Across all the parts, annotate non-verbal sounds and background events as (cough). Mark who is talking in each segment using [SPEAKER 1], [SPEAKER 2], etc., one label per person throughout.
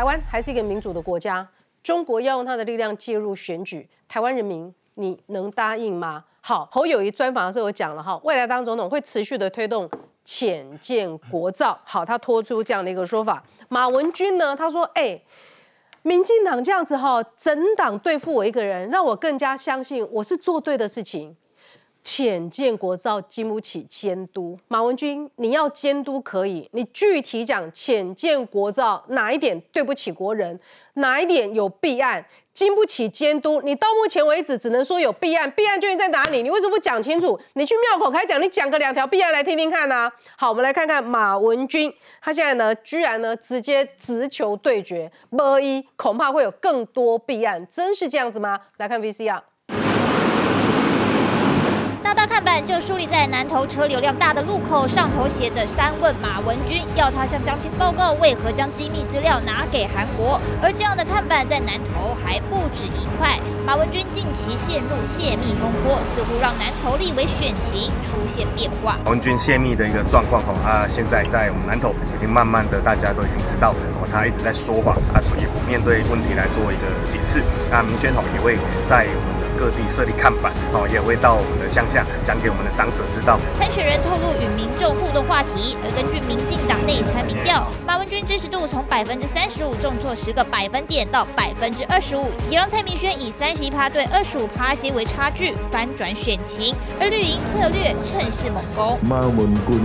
[SPEAKER 1] 台湾还是一个民主的国家，中国要用他的力量介入选举，台湾人民你能答应吗？好，侯友谊专访的时候有讲了哈，未来当总统会持续的推动浅见国造。好，他拖出这样的一个说法。马文君呢，他说，哎，民进党这样子哈，整党对付我一个人，让我更加相信我是做对的事情。浅见国造，经不起监督。马文君，你要监督可以，你具体讲浅见国造哪一点对不起国人，哪一点有弊案，经不起监督。你到目前为止只能说有弊案，弊案究竟在哪里？你为什么不讲清楚？你去庙口开讲，你讲个两条弊案来听听看呢？好，我们来看看马文君，他现在呢，居然呢直接直球对决，波一恐怕会有更多弊案，真是这样子吗？来看 VCR。
[SPEAKER 2] 大大看板就树立在南投车流量大的路口，上头写着“三问马文君”，要他向江青报告为何将机密资料拿给韩国。而这样的看板在南投还不止一块。马文君近期陷入泄密风波，似乎让南投立委选情出现变化。
[SPEAKER 3] 马文君泄密的一个状况，哦，他现在在我们南投已经慢慢的大家都已经知道了，哦，他一直在说谎，他也不面对问题来做一个解释。那明轩吼也会在。各地设立看板，哦，也会到我们的乡下讲给我们的长者知道。
[SPEAKER 2] 参选人透露与民众互动话题，而根据民进党内参民调，马文君支持度从百分之三十五重挫十个百分点到百分之二十五，也让蔡明轩以三十一趴对二十五趴些为差距翻转选情。而绿营策略趁势猛攻，
[SPEAKER 4] 马文君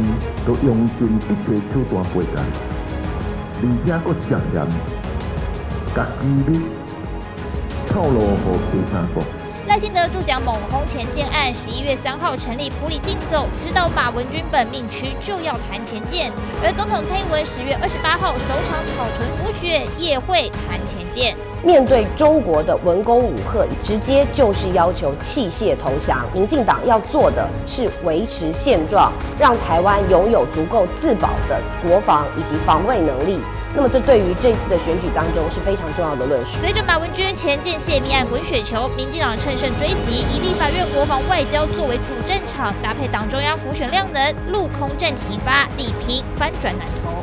[SPEAKER 4] 都用尽一切手段回答，而且佫上演，把机密透露给第三方。
[SPEAKER 2] 赖清德助讲猛轰前建案，十一月三号成立普里竞走，知道马文君本命区就要谈前建。而总统蔡英文十月二十八号首场草屯补选也会谈前建。
[SPEAKER 5] 面对中国的文攻武赫，直接就是要求弃械投降。民进党要做的是维持现状，让台湾拥有足够自保的国防以及防卫能力。那么，这对于这次的选举当中是非常重要的论述。
[SPEAKER 2] 随着马文君前建泄密案滚雪球，民进党趁胜追击，以立法院国防外交作为主战场，搭配党中央浮选量能，陆空战齐发，力拼翻转南投。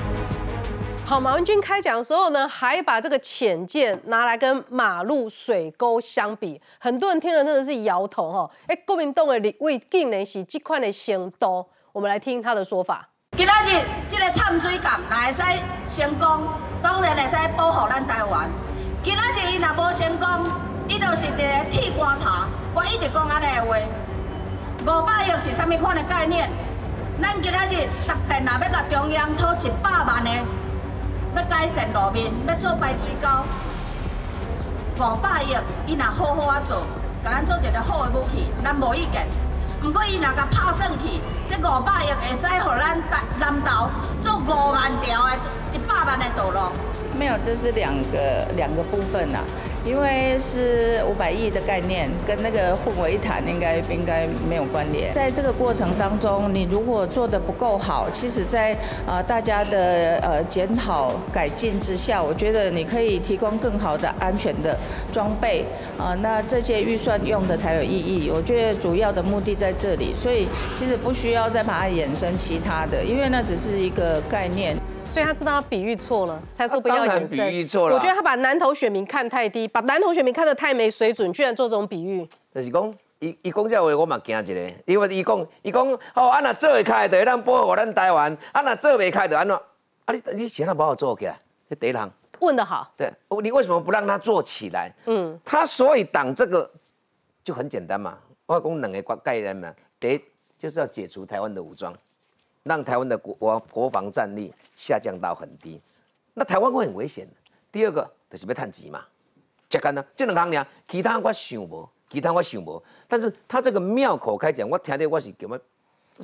[SPEAKER 1] 好，马文君开讲的时候呢，还把这个浅见拿来跟马路水沟相比，很多人听了真的是摇头哈。哎，国民党的立委竟然是这款的行动，我们来听他的说法。
[SPEAKER 6] 今仔日这个掺水艦若会使成功，当然会使保护咱台湾。今仔日伊若无成功，伊就是一个铁棺材。我一直讲安尼的话，五百亿是啥物款的概念？咱今仔日特别若要甲中央讨一百万的，要改善路面，要做排水沟，五百亿伊若好好啊做，甲咱做一个好的武器，咱无意见。不过伊若甲拍算去，这五百亿会使互咱南南投做五万条的一百万的道路。
[SPEAKER 7] 没有，这是两个两个部分呐。因为是五百亿的概念，跟那个混为一谈，应该应该没有关联。在这个过程当中，你如果做的不够好，其实，在呃大家的呃检讨改进之下，我觉得你可以提供更好的安全的装备啊，那这些预算用的才有意义。我觉得主要的目的在这里，所以其实不需要再把它衍生其他的，因为那只是一个概念。
[SPEAKER 1] 所以他知道他比喻错了，才说不要延伸。
[SPEAKER 8] 比喻错了。
[SPEAKER 1] 我觉得他把南投选民看太低，把南投选民看得太没水准，居然做这种比喻。
[SPEAKER 8] 就是讲，伊伊讲这话，我嘛惊一个，因为伊讲，伊讲，哦，啊那做会开，就会当保护咱台湾；啊那做未开，就安怎？啊你你想要把我做起来？这第一行。
[SPEAKER 1] 问得好。
[SPEAKER 8] 对，你为什么不让他做起来？嗯。他所以挡这个就很简单嘛，我讲两个概念嘛，第一就是要解除台湾的武装。让台湾的国国国防战力下降到很低，那台湾会很危险。第二个就是要探钱嘛，这个呢，这两行呢，其他我想无，其他我想无。但是他这个庙口开讲，我听到我是叫么？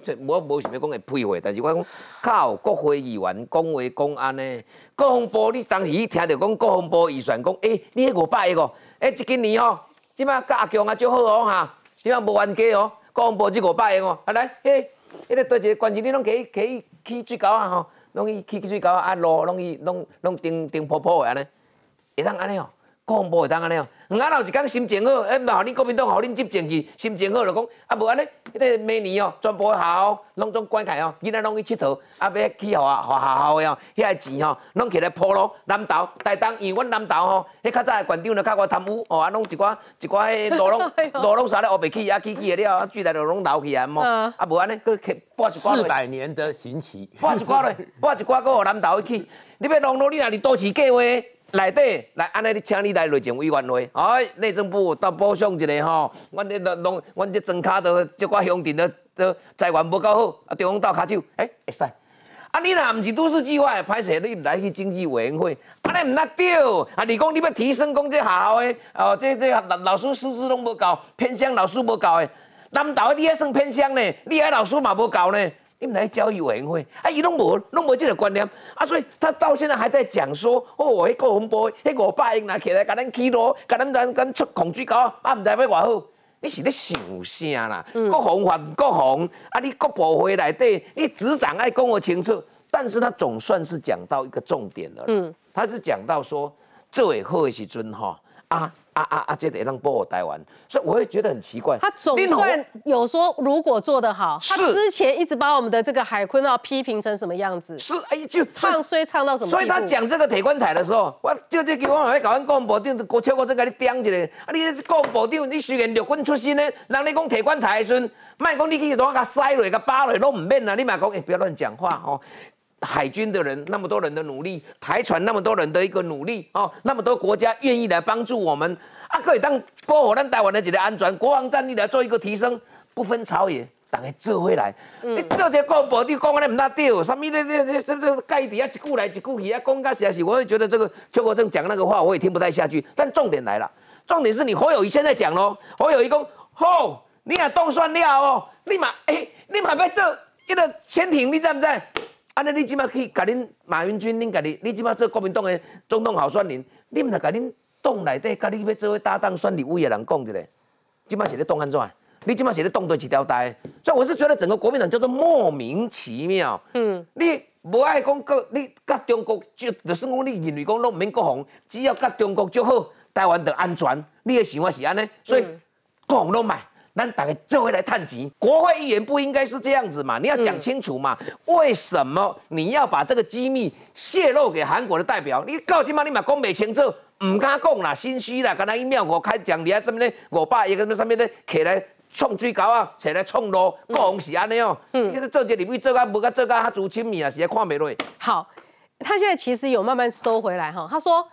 [SPEAKER 8] 这我无想要讲会配合，但是我讲靠国会议员讲话讲安呢，国防部你当时听到讲国防部预算讲，哎，你五百亿个，哎，这今年哦，即摆甲阿强啊就好哦哈，即摆无冤家哦，国防部这五百亿哦，啊来，嘿。迄个对一个关键，你拢起起起最高啊吼，拢去起水沟啊，路拢去拢拢顶顶坡坡的安尼，会当安尼哦。国防部会当安尼哦，啊，老一讲心情好，哎，嘛，你国民党互恁执政去，心情好就讲，啊，无安尼，迄个明年哦，全部校拢总关开哦，囡仔拢去佚佗，啊，要去互啊，互学校的哦，遐个钱吼，拢起来铺路，南投、台东，因为阮南投吼，迄较早的县长就较我贪污，哦，啊，拢一寡一寡迄路拢路拢啥咧，(laughs) 学袂起，啊，起起的了，啊，水来就拢流去啊，么，啊，无安尼，佮拨一寡
[SPEAKER 9] 四百年的刑期，
[SPEAKER 8] 拨一寡落，(laughs) 拨一寡，搁互南投去，你要弄路，你若是都市计划。内底来，安尼你请你来内政委员会，哎，内政部到补偿一下吼，阮这拢，阮这庄卡都即寡乡镇的的财源无够好，啊，中央倒卡手，哎，会使。啊，你若毋是都市计划，歹势你来去经济委员会，安尼毋那对。啊，你讲你要提升讲这学校的，哦，这这老老师师资拢无够，偏向老师无够的，难道你还算偏向呢，你还老师嘛无够呢。你们来教育委员会，啊，伊拢无拢无这个观念，啊，所以他到现在还在讲说，哦，迄个红波，迄五百亿拿起来，甲咱起路，甲咱咱咱出控水高，啊，毋知要偌好，你是咧想啥啦？国防法国防，啊，你各部会内底，你执掌爱讲我清楚，但是他总算是讲到一个重点了，嗯，他是讲到说，做会好的时阵，哈，啊。啊啊啊！这得让保护台湾，所以我会觉得很奇怪。
[SPEAKER 1] 他总算有说，如果做得好，他之前一直把我们的这个海坤啊批评成什么样子？
[SPEAKER 8] 是哎，就
[SPEAKER 1] 唱衰唱到什么？
[SPEAKER 8] 所以他讲这个铁棺材的时候，我就这叫我还搞完国防部长，国超过这个你掂一个。啊，你国防部长，你虽然陆军出身呢，人你讲铁棺材的时阵，卖讲你去哪个塞落、个扒落都唔免啦！你嘛讲，哎，不要乱讲话哦。海军的人那么多人的努力，台船那么多人的一个努力哦，那么多国家愿意来帮助我们，啊，可以当保护咱台湾的一个安全，国防战力来做一个提升，不分朝野，大家做回来。你做这国防，你讲安尼唔大对，什么这这这这这盖底啊，一句来一句去啊，讲到实在是，我也觉得这个邱国正讲那个话，我也听不太下去。但重点来了，重点是你侯友谊现在讲咯，侯友谊讲，吼，你也动算了哦，立马哎，立马要做一个潜艇，你知不知？安尼你即马去甲恁马云军，恁家己，你即马做国民党诶总统候选人，你毋通甲恁党内底，甲你要做搭档选立委诶人讲一下，即马是咧动安怎？你即马是咧动对一条带？所以我是觉得整个国民党叫做莫名其妙。嗯，你无爱讲国，你甲中国就，就算讲你认为讲拢毋免国防，只要甲中国就好，台湾就安全。你诶想法是安尼，所以国防拢买。那大概就会来探及，国会议员不应该是这样子嘛？你要讲清楚嘛？为什么你要把这个机密泄露给韩国的代表？你告今嘛，你嘛讲不清楚，唔敢讲啦，心虚啦。刚才一秒我开讲，你还什么呢？我爸一个那上面呢，起来冲最高啊，起来冲路，讲是安尼哦。嗯，你做这里位做啊，无个做啊，他足亲密啊，是看没落。
[SPEAKER 1] 好，他现在其实有慢慢收回来哈。他说。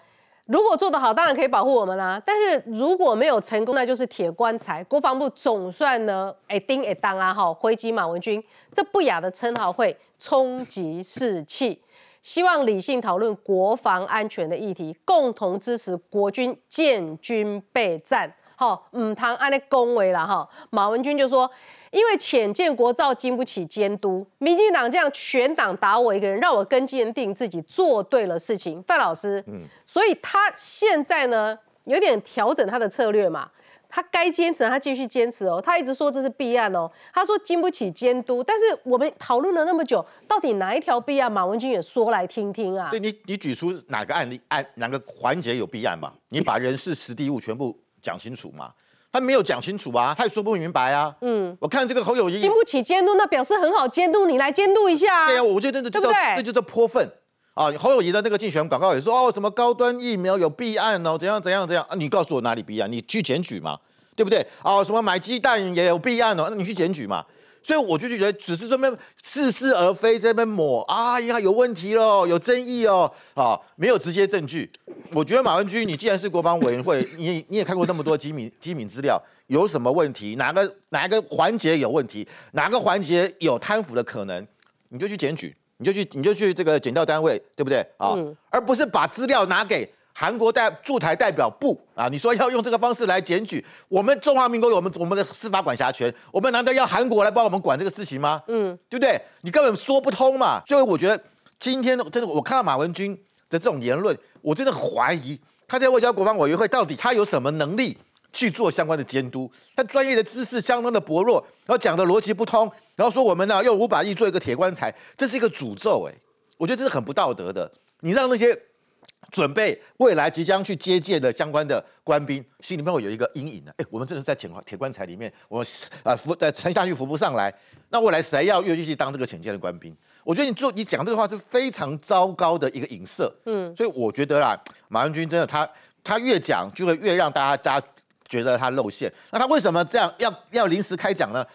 [SPEAKER 1] 如果做得好，当然可以保护我们啦。但是如果没有成功，那就是铁棺材。国防部总算呢，哎丁哎当啊，哈，回击马文君，这不雅的称号会冲击士气。希望理性讨论国防安全的议题，共同支持国军建军备战。好，唔谈安尼恭维了哈。马文君就说。因为浅见国造经不起监督，民进党这样全党打我一个人，让我更坚定自己做对了事情。范老师，嗯，所以他现在呢有点调整他的策略嘛，他该坚持他继续坚持哦，他一直说这是弊案哦，他说经不起监督，但是我们讨论了那么久，到底哪一条弊案？马文君也说来听听啊。
[SPEAKER 9] 对你，你举出哪个案例案哪个环节有弊案嘛？你把人事、实地物全部讲清楚嘛？他没有讲清楚啊，他也说不明白啊。嗯，我看这个侯友谊
[SPEAKER 1] 经不起监督，那表示很好监督，你来监督一下。
[SPEAKER 9] 对啊，我觉得真的对不对？这就是泼粪啊！侯友谊的那个竞选广告也说哦，什么高端疫苗有弊案哦，怎样怎样怎样啊？你告诉我哪里弊案？你去检举嘛，对不对？哦，什么买鸡蛋也有弊案哦，那你去检举嘛。所以我就觉得，只是这边似是而非，这边抹啊，呀有问题喽，有争议哦，啊，没有直接证据。我觉得马文君，你既然是国防委员会，(laughs) 你你也看过那么多机密机密资料，有什么问题？哪个哪个环节有问题？哪个环节有贪腐的可能？你就去检举，你就去你就去这个检调单位，对不对啊？而不是把资料拿给。韩国代驻台代表部啊，你说要用这个方式来检举我们中华民国有我们我们的司法管辖权，我们难道要韩国来帮我们管这个事情吗？嗯，对不对？你根本说不通嘛。所以我觉得今天真的，我看到马文君的这种言论，我真的怀疑他在外交国防委员会到底他有什么能力去做相关的监督？他专业的知识相当的薄弱，然后讲的逻辑不通，然后说我们呢用五百亿做一个铁棺材，这是一个诅咒哎，我觉得这是很不道德的。你让那些。准备未来即将去接见的相关的官兵，心里面会有一个阴影的。哎，我们真的在铁铁棺材里面，我啊扶呃沉下去扶不上来，那未来谁要愿意去当这个潜舰的官兵？我觉得你做你讲这个话是非常糟糕的一个影射。嗯，所以我觉得啦，马文君真的他他越讲就会越让大家大家觉得他露馅。那他为什么这样要要临时开讲呢？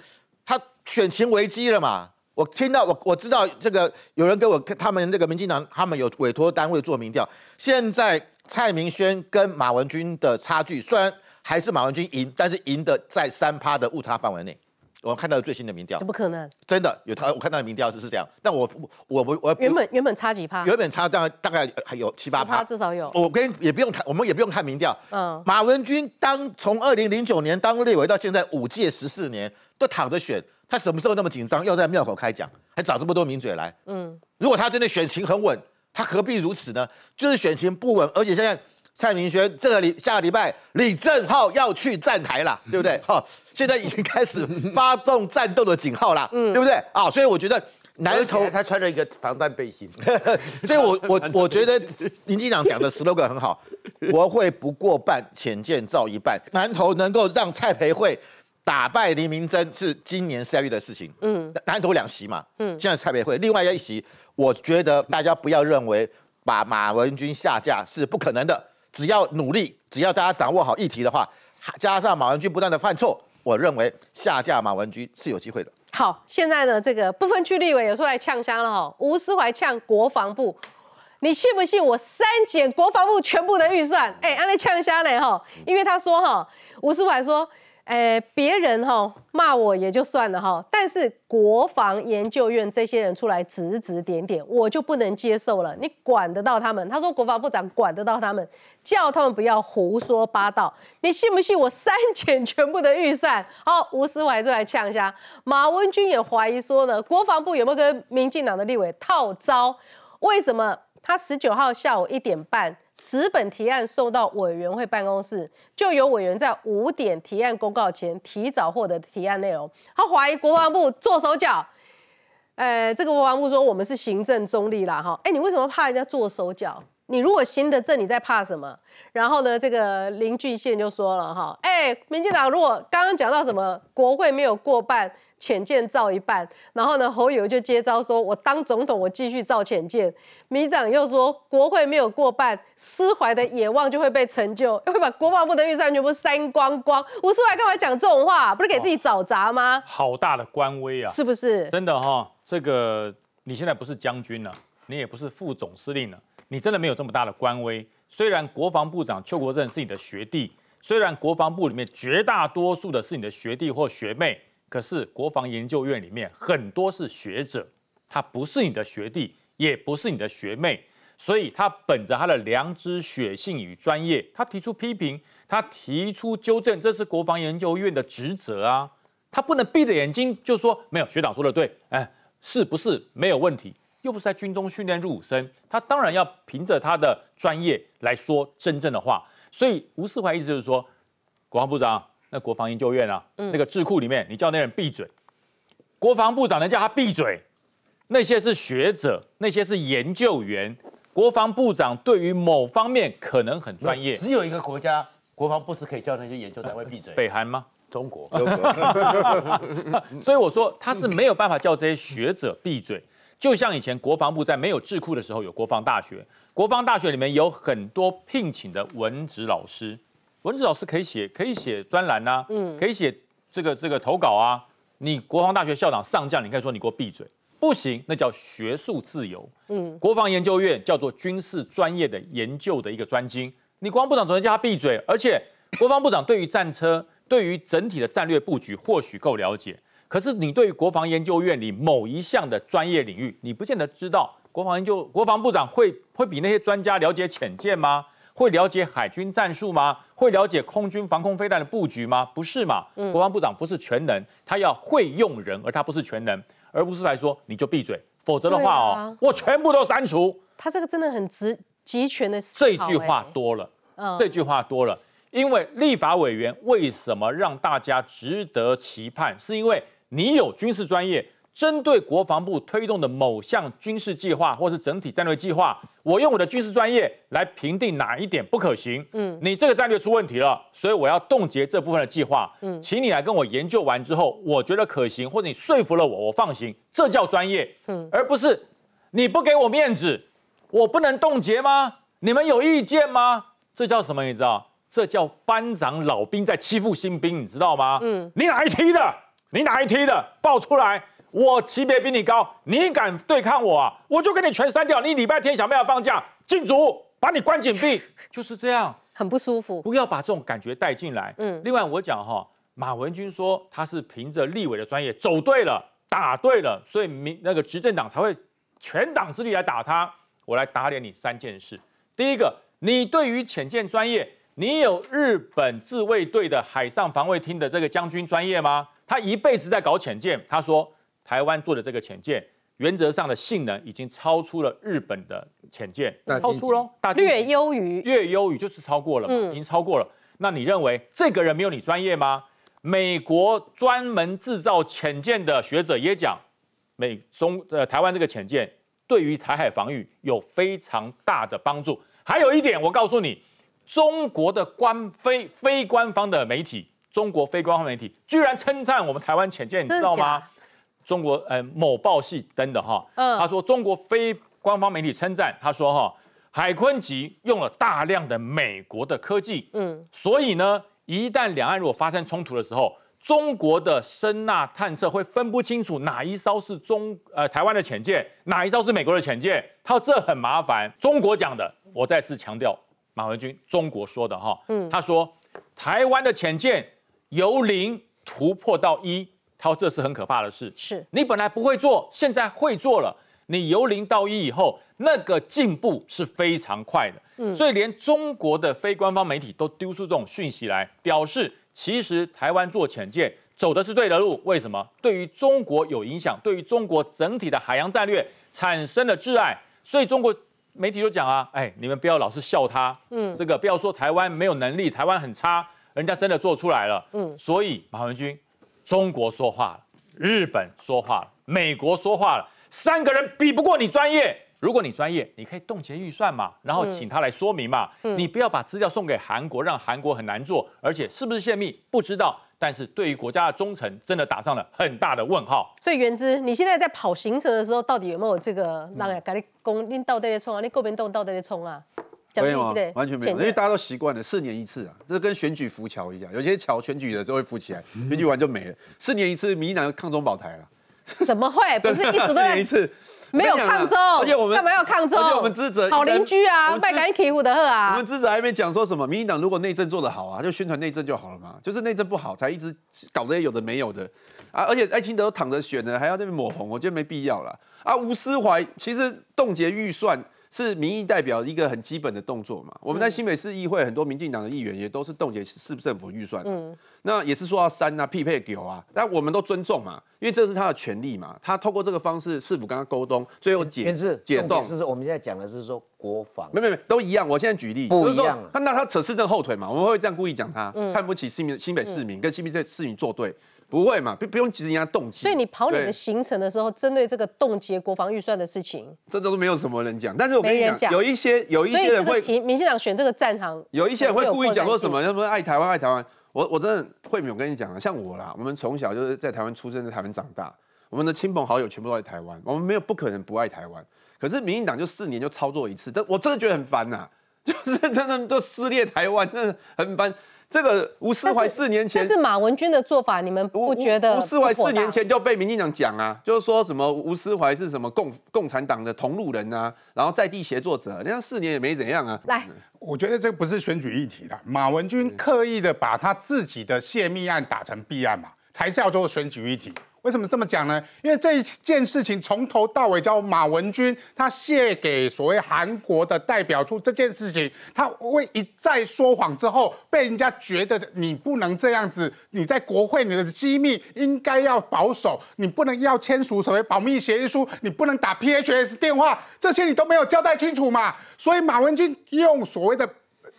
[SPEAKER 9] 他选情危机了嘛？我听到我我知道这个有人给我他们那个民进党他们有委托单位做民调，现在蔡明轩跟马文君的差距虽然还是马文君赢，但是赢的在三趴的误差范围内。我看到最新的民调，
[SPEAKER 1] 怎么可能？
[SPEAKER 9] 真的有他，我看到的民调是是这样，但我我我我
[SPEAKER 1] 原本原本差几趴？
[SPEAKER 9] 原本差大概大概还有七八趴，
[SPEAKER 1] 至少有。
[SPEAKER 9] 我跟也不用看，我们也不用看民调。嗯，马文君当从二零零九年当立委到现在五届十四年都躺着选。他什么时候那么紧张，要在庙口开讲，还找这么多名嘴来？嗯，如果他真的选情很稳，他何必如此呢？就是选情不稳，而且现在蔡明轩这个礼下个礼拜李正浩要去站台了，(laughs) 对不对？哈，现在已经开始发动战斗的警号了，嗯，对不对？啊，所以我觉得
[SPEAKER 10] 南投他穿了一个防弹背心，(laughs)
[SPEAKER 9] 所以我我我觉得林机长讲的 slogan 很好，(laughs) 国会不过半，浅见造一半，南投能够让蔡培慧。打败黎明真是今年三月的事情。嗯，南投两席嘛。嗯，现在蔡培慧另外一席，我觉得大家不要认为把马文君下架是不可能的。只要努力，只要大家掌握好议题的话，加上马文君不断的犯错，我认为下架马文君是有机会的。
[SPEAKER 1] 好，现在呢，这个不分区立委也出来呛香了哈。吴思怀呛国防部，你信不信我删减国防部全部的预算？哎，安利呛香嘞哈，因为他说哈，吴思怀说。哎，别人哈骂我也就算了哈，但是国防研究院这些人出来指指点点，我就不能接受了。你管得到他们？他说国防部长管得到他们，叫他们不要胡说八道。你信不信我删减全部的预算？好，吴思怀就来呛一下。马文君也怀疑说呢，国防部有没有跟民进党的立委套招？为什么他十九号下午一点半？纸本提案送到委员会办公室，就有委员在五点提案公告前提早获得提案内容。他怀疑国防部做手脚，呃，这个国防部说我们是行政中立啦，哈，哎，你为什么怕人家做手脚？你如果行得正，你在怕什么？然后呢，这个林俊宪就说了，哈，哎，民进党如果刚刚讲到什么国会没有过半。浅见造一半，然后呢，侯友就接招说：“我当总统，我继续造浅见。”民党又说：“国会没有过半，思怀的野望就会被成就，(laughs) 会把国防部的预算全部删光光。”吴思怀干嘛讲这种话？不是给自己找茬吗？
[SPEAKER 11] 好大的官威啊！
[SPEAKER 1] 是不是？
[SPEAKER 11] 真的哈，这个你现在不是将军了，你也不是副总司令了，你真的没有这么大的官威。虽然国防部长邱国正是你的学弟，虽然国防部里面绝大多数的是你的学弟或学妹。可是国防研究院里面很多是学者，他不是你的学弟，也不是你的学妹，所以他本着他的良知、血性与专业，他提出批评，他提出纠正，这是国防研究院的职责啊，他不能闭着眼睛就说没有学长说的对，哎，是不是没有问题？又不是在军中训练入伍生，他当然要凭着他的专业来说真正的话。所以吴世怀意思就是说，国防部长。那国防研究院啊，那个智库里面，你叫那人闭嘴。国防部长能叫他闭嘴？那些是学者，那些是研究员。国防部长对于某方面可能很专业。
[SPEAKER 10] 只有一个国家国防部是可以叫那些研究单位闭嘴。
[SPEAKER 11] 北韩吗？
[SPEAKER 10] 中国。(laughs)
[SPEAKER 11] 所以我说他是没有办法叫这些学者闭嘴。就像以前国防部在没有智库的时候，有国防大学，国防大学里面有很多聘请的文职老师。文职老师可以写，可以写专栏呐，嗯，可以写这个这个投稿啊。你国防大学校长上将，你可以说你给我闭嘴，不行，那叫学术自由。嗯，国防研究院叫做军事专业的研究的一个专精，你国防部长总能叫他闭嘴。而且国防部长对于战车，对于整体的战略布局或许够了解，可是你对于国防研究院里某一项的专业领域，你不见得知道。国防研究国防部长会会比那些专家了解浅见吗？会了解海军战术吗？会了解空军防空飞弹的布局吗？不是嘛？国防部长不是全能，他要会用人，而他不是全能，而不是来说你就闭嘴，否则的话哦，我全部都删除。
[SPEAKER 1] 他这个真的很直集权的。
[SPEAKER 11] 这句话多了，这句话多了，因为立法委员为什么让大家值得期盼？是因为你有军事专业。针对国防部推动的某项军事计划或是整体战略计划，我用我的军事专业来评定哪一点不可行。嗯，你这个战略出问题了，所以我要冻结这部分的计划。嗯，请你来跟我研究完之后，我觉得可行，或者你说服了我，我放行，这叫专业。嗯，而不是你不给我面子，我不能冻结吗？你们有意见吗？这叫什么？你知道？这叫班长老兵在欺负新兵，你知道吗？嗯，你哪一梯的？你哪一梯的？报出来！我级别比你高，你敢对抗我啊？我就给你全删掉。你礼拜天想不想放假？禁足，把你关紧闭，就是这样，
[SPEAKER 1] 很不舒服。
[SPEAKER 11] 不要把这种感觉带进来。嗯，另外我讲哈，马文君说他是凭着立委的专业走对了，打对了，所以民那个执政党才会全党之力来打他。我来打脸你三件事。第一个，你对于浅见专业，你有日本自卫队的海上防卫厅的这个将军专业吗？他一辈子在搞潜舰，他说。台湾做的这个潜舰，原则上的性能已经超出了日本的潜舰，超出了，
[SPEAKER 1] 略优于，
[SPEAKER 11] 略优于就是超过了，已经超过了。那你认为这个人没有你专业吗？美国专门制造潜舰的学者也讲，美中呃台湾这个潜舰对于台海防御有非常大的帮助。还有一点，我告诉你，中国的官非非官方的媒体，中国非官方媒体居然称赞我们台湾潜舰，你知道吗？中国呃某报系登的哈，他说中国非官方媒体称赞他说哈，海鲲级用了大量的美国的科技，嗯，所以呢，一旦两岸如果发生冲突的时候，中国的声呐探测会分不清楚哪一艘是中呃台湾的潜舰，哪一艘是美国的潜舰，他说这很麻烦。中国讲的，我再次强调，马文君中国说的哈，嗯，他说台湾的潜舰由零突破到一。他说这是很可怕的事，
[SPEAKER 1] 是
[SPEAKER 11] 你本来不会做，现在会做了。你由零到一以后，那个进步是非常快的。嗯，所以连中国的非官方媒体都丢出这种讯息来，表示其实台湾做潜舰走的是对的路。为什么？对于中国有影响，对于中国整体的海洋战略产生了挚爱。所以中国媒体就讲啊，哎，你们不要老是笑他，嗯，这个不要说台湾没有能力，台湾很差，人家真的做出来了。嗯，所以马文君。中国说话了，日本说话了，美国说话了，三个人比不过你专业。如果你专业，你可以冻结预算嘛，然后请他来说明嘛。你不要把资料送给韩国，让韩国很难做，而且是不是泄密不知道。但是对于国家的忠诚，真的打上了很大的问号。
[SPEAKER 1] 所以原之，你现在在跑行程的时候，到底有没有这个让人赶你攻？你到底在冲啊？你国民党到底在冲啊？
[SPEAKER 12] 没有啊，完全没有，因为大家都习惯了四年一次啊，这跟选举浮桥一样，有些桥选举的就会浮起来，选举完就没了。四年一次，民进党抗中保台了？
[SPEAKER 1] 怎么会？不是一直都
[SPEAKER 12] 在 (laughs) 一次，
[SPEAKER 1] 没有抗中，
[SPEAKER 12] 而且我们
[SPEAKER 1] 干嘛要抗中？
[SPEAKER 12] 而且我们支持
[SPEAKER 1] 好邻居啊，拜赶紧起舞的贺啊。
[SPEAKER 12] 我们支持还没讲说什么，民进党如果内政做得好啊，就宣传内政就好了嘛，就是内政不好才一直搞这些有的没有的啊，而且艾清德都躺着选呢，还要那边抹红，我觉得没必要了啊。吴思怀其实冻结预算。是民意代表一个很基本的动作嘛？我们在新北市议会很多民进党的议员也都是冻结市政府预算，嗯，那也是说要删啊、匹配给啊，那我们都尊重嘛，因为这是他的权利嘛。他透过这个方式，市府跟他沟通，最后解解冻。
[SPEAKER 8] 是我们现在讲的是说国防，
[SPEAKER 12] 没没没，都一样。我现在举例，
[SPEAKER 8] 不一样。
[SPEAKER 12] 他那他扯市政后腿嘛？我们会这样故意讲他看不起新民新北市民，跟新北市市民作对。不会嘛，不不用急着人家动机。
[SPEAKER 1] 所以你跑你的行程的时候，针对这个冻结国防预算的事情，
[SPEAKER 12] 这都没有什么人讲。但是我跟你讲，有一些有一些人会，
[SPEAKER 1] 民进党选这个战场，
[SPEAKER 12] 有一些人会故意讲说什么，什么爱台湾爱台湾。我我真的慧敏，我跟你讲啊，像我啦，我们从小就是在台湾出生，在台湾长大，我们的亲朋好友全部都在台湾，我们没有不可能不爱台湾。可是民进党就四年就操作一次，但我真的觉得很烦呐，(laughs) 就是真的就撕裂台湾，真的很烦。这个吴思怀四年前
[SPEAKER 1] 是马文君的做法，你们不觉得？
[SPEAKER 12] 吴思怀四年前就被民进党讲啊，就是说什么吴思怀是什么共共产党的同路人啊，然后在地协作者，人家四年也没怎样啊。
[SPEAKER 1] 来，
[SPEAKER 13] 我觉得这不是选举议题了，马文君刻意的把他自己的泄密案打成弊案嘛，才是要做选举议题。为什么这么讲呢？因为这一件事情从头到尾叫马文君，他卸给所谓韩国的代表处这件事情，他为一再说谎之后，被人家觉得你不能这样子，你在国会你的机密应该要保守，你不能要签署所谓保密协议书，你不能打 PHS 电话，这些你都没有交代清楚嘛。所以马文君用所谓的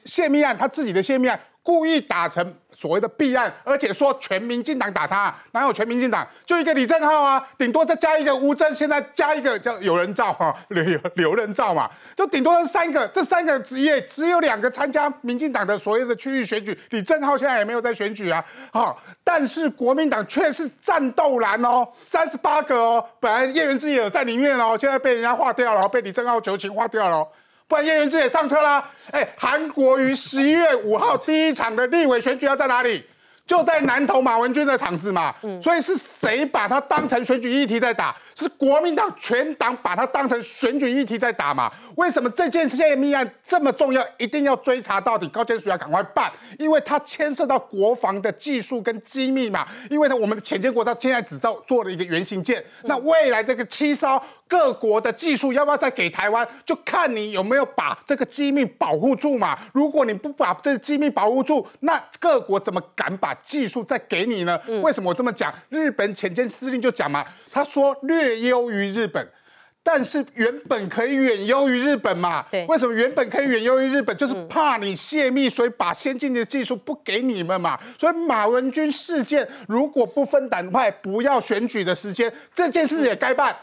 [SPEAKER 13] 泄密案，他自己的泄密案故意打成所谓的弊案，而且说全民进党打他，哪有全民进党？就一个李正浩啊，顶多再加一个吴征，现在加一个叫有人照哈，刘刘人照嘛，就顶多是三个，这三个职业只有两个参加民进党的所谓的区域选举，李正浩现在也没有在选举啊，好，但是国民党却是战斗蓝哦，三十八个哦，本来叶元之也有在里面哦，现在被人家划掉了，被李正浩求情划掉了。不然叶元之也上车啦。哎，韩国于十一月五号第一场的立委选举要在哪里？就在南投马文君的场子嘛。嗯，所以是谁把它当成选举议题在打？是国民党全党把它当成选举议题在打嘛？为什么这件泄密案这么重要，一定要追查到底？高检署要赶快办，因为它牵涉到国防的技术跟机密嘛。因为呢，我们的潜舰国造现在只造做了一个原型舰，那未来这个七艘各国的技术要不要再给台湾，就看你有没有把这个机密保护住嘛。如果你不把这个机密保护住，那各国怎么敢把技术再给你呢？为什么我这么讲？日本潜舰司令就讲嘛，他说略优于日本。但是原本可以远优于日本嘛？对，为什么原本可以远优于日本？就是怕你泄密，所以把先进的技术不给你们嘛。所以马文君事件如果不分党派，不要选举的时间，这件事也该办。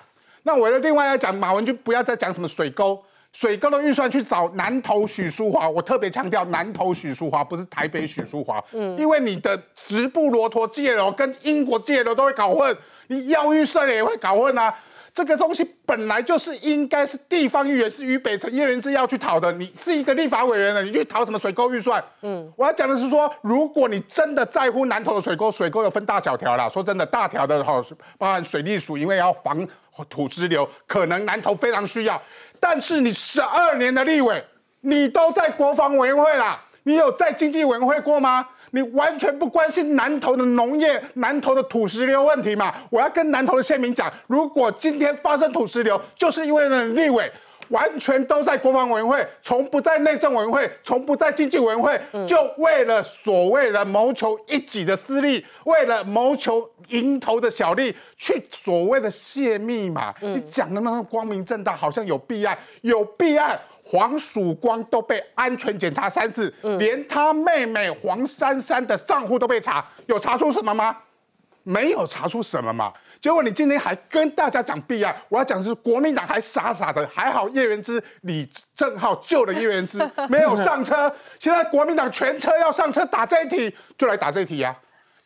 [SPEAKER 13] 那我要另外要讲马文君，不要再讲什么水沟，水沟的预算去找南投许淑华。我特别强调南投许淑华，不是台北许淑华。嗯，因为你的直布罗陀借楼跟英国借楼都会搞混，你要预算也会搞混啊。这个东西本来就是应该是地方议员，是于北辰叶元之要去讨的。你是一个立法委员的，你去讨什么水沟预算？嗯，我要讲的是说，如果你真的在乎南投的水沟，水沟有分大小条啦。说真的，大条的哈，包含水利署，因为要防土石流，可能南投非常需要。但是你十二年的立委，你都在国防委员会啦，你有在经济委员会过吗？你完全不关心南投的农业、南投的土石流问题嘛？我要跟南投的县民讲，如果今天发生土石流，就是因为呢立委完全都在国防委员会，从不在内政委员会，从不在经济委员会，就为了所谓的谋求一己的私利，为了谋求蝇头的小利，去所谓的泄密嘛？你讲的那么光明正大，好像有弊案，有弊案。黄曙光都被安全检查三次，连他妹妹黄珊珊的账户都被查，有查出什么吗？没有查出什么嘛。结果你今天还跟大家讲弊案，我要讲的是国民党还傻傻的，还好叶元之、李正浩救了叶元之，没有上车。(laughs) 现在国民党全车要上车打这一题，就来打这一题呀。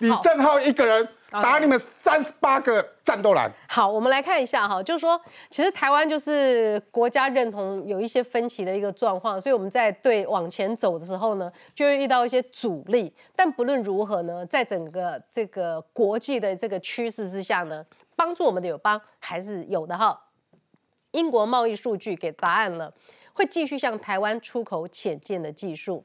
[SPEAKER 13] 李正浩一个人。打你们三十八个战斗蓝。
[SPEAKER 1] 好，我们来看一下哈，就是说，其实台湾就是国家认同有一些分歧的一个状况，所以我们在对往前走的时候呢，就会遇到一些阻力。但不论如何呢，在整个这个国际的这个趋势之下呢，帮助我们的友邦还是有的哈。英国贸易数据给答案了，会继续向台湾出口浅见的技术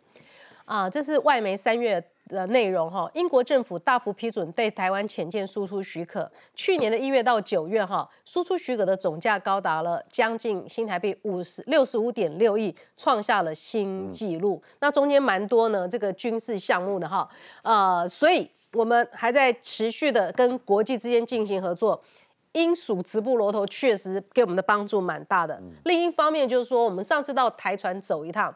[SPEAKER 1] 啊，这是外媒三月。的内容哈，英国政府大幅批准对台湾潜舰输出许可。去年的一月到九月哈，输出许可的总价高达了将近新台币五十六十五点六亿，创下了新纪录。那中间蛮多呢，这个军事项目的哈，呃，所以我们还在持续的跟国际之间进行合作。英属直布罗头确实给我们的帮助蛮大的。另一方面就是说，我们上次到台船走一趟。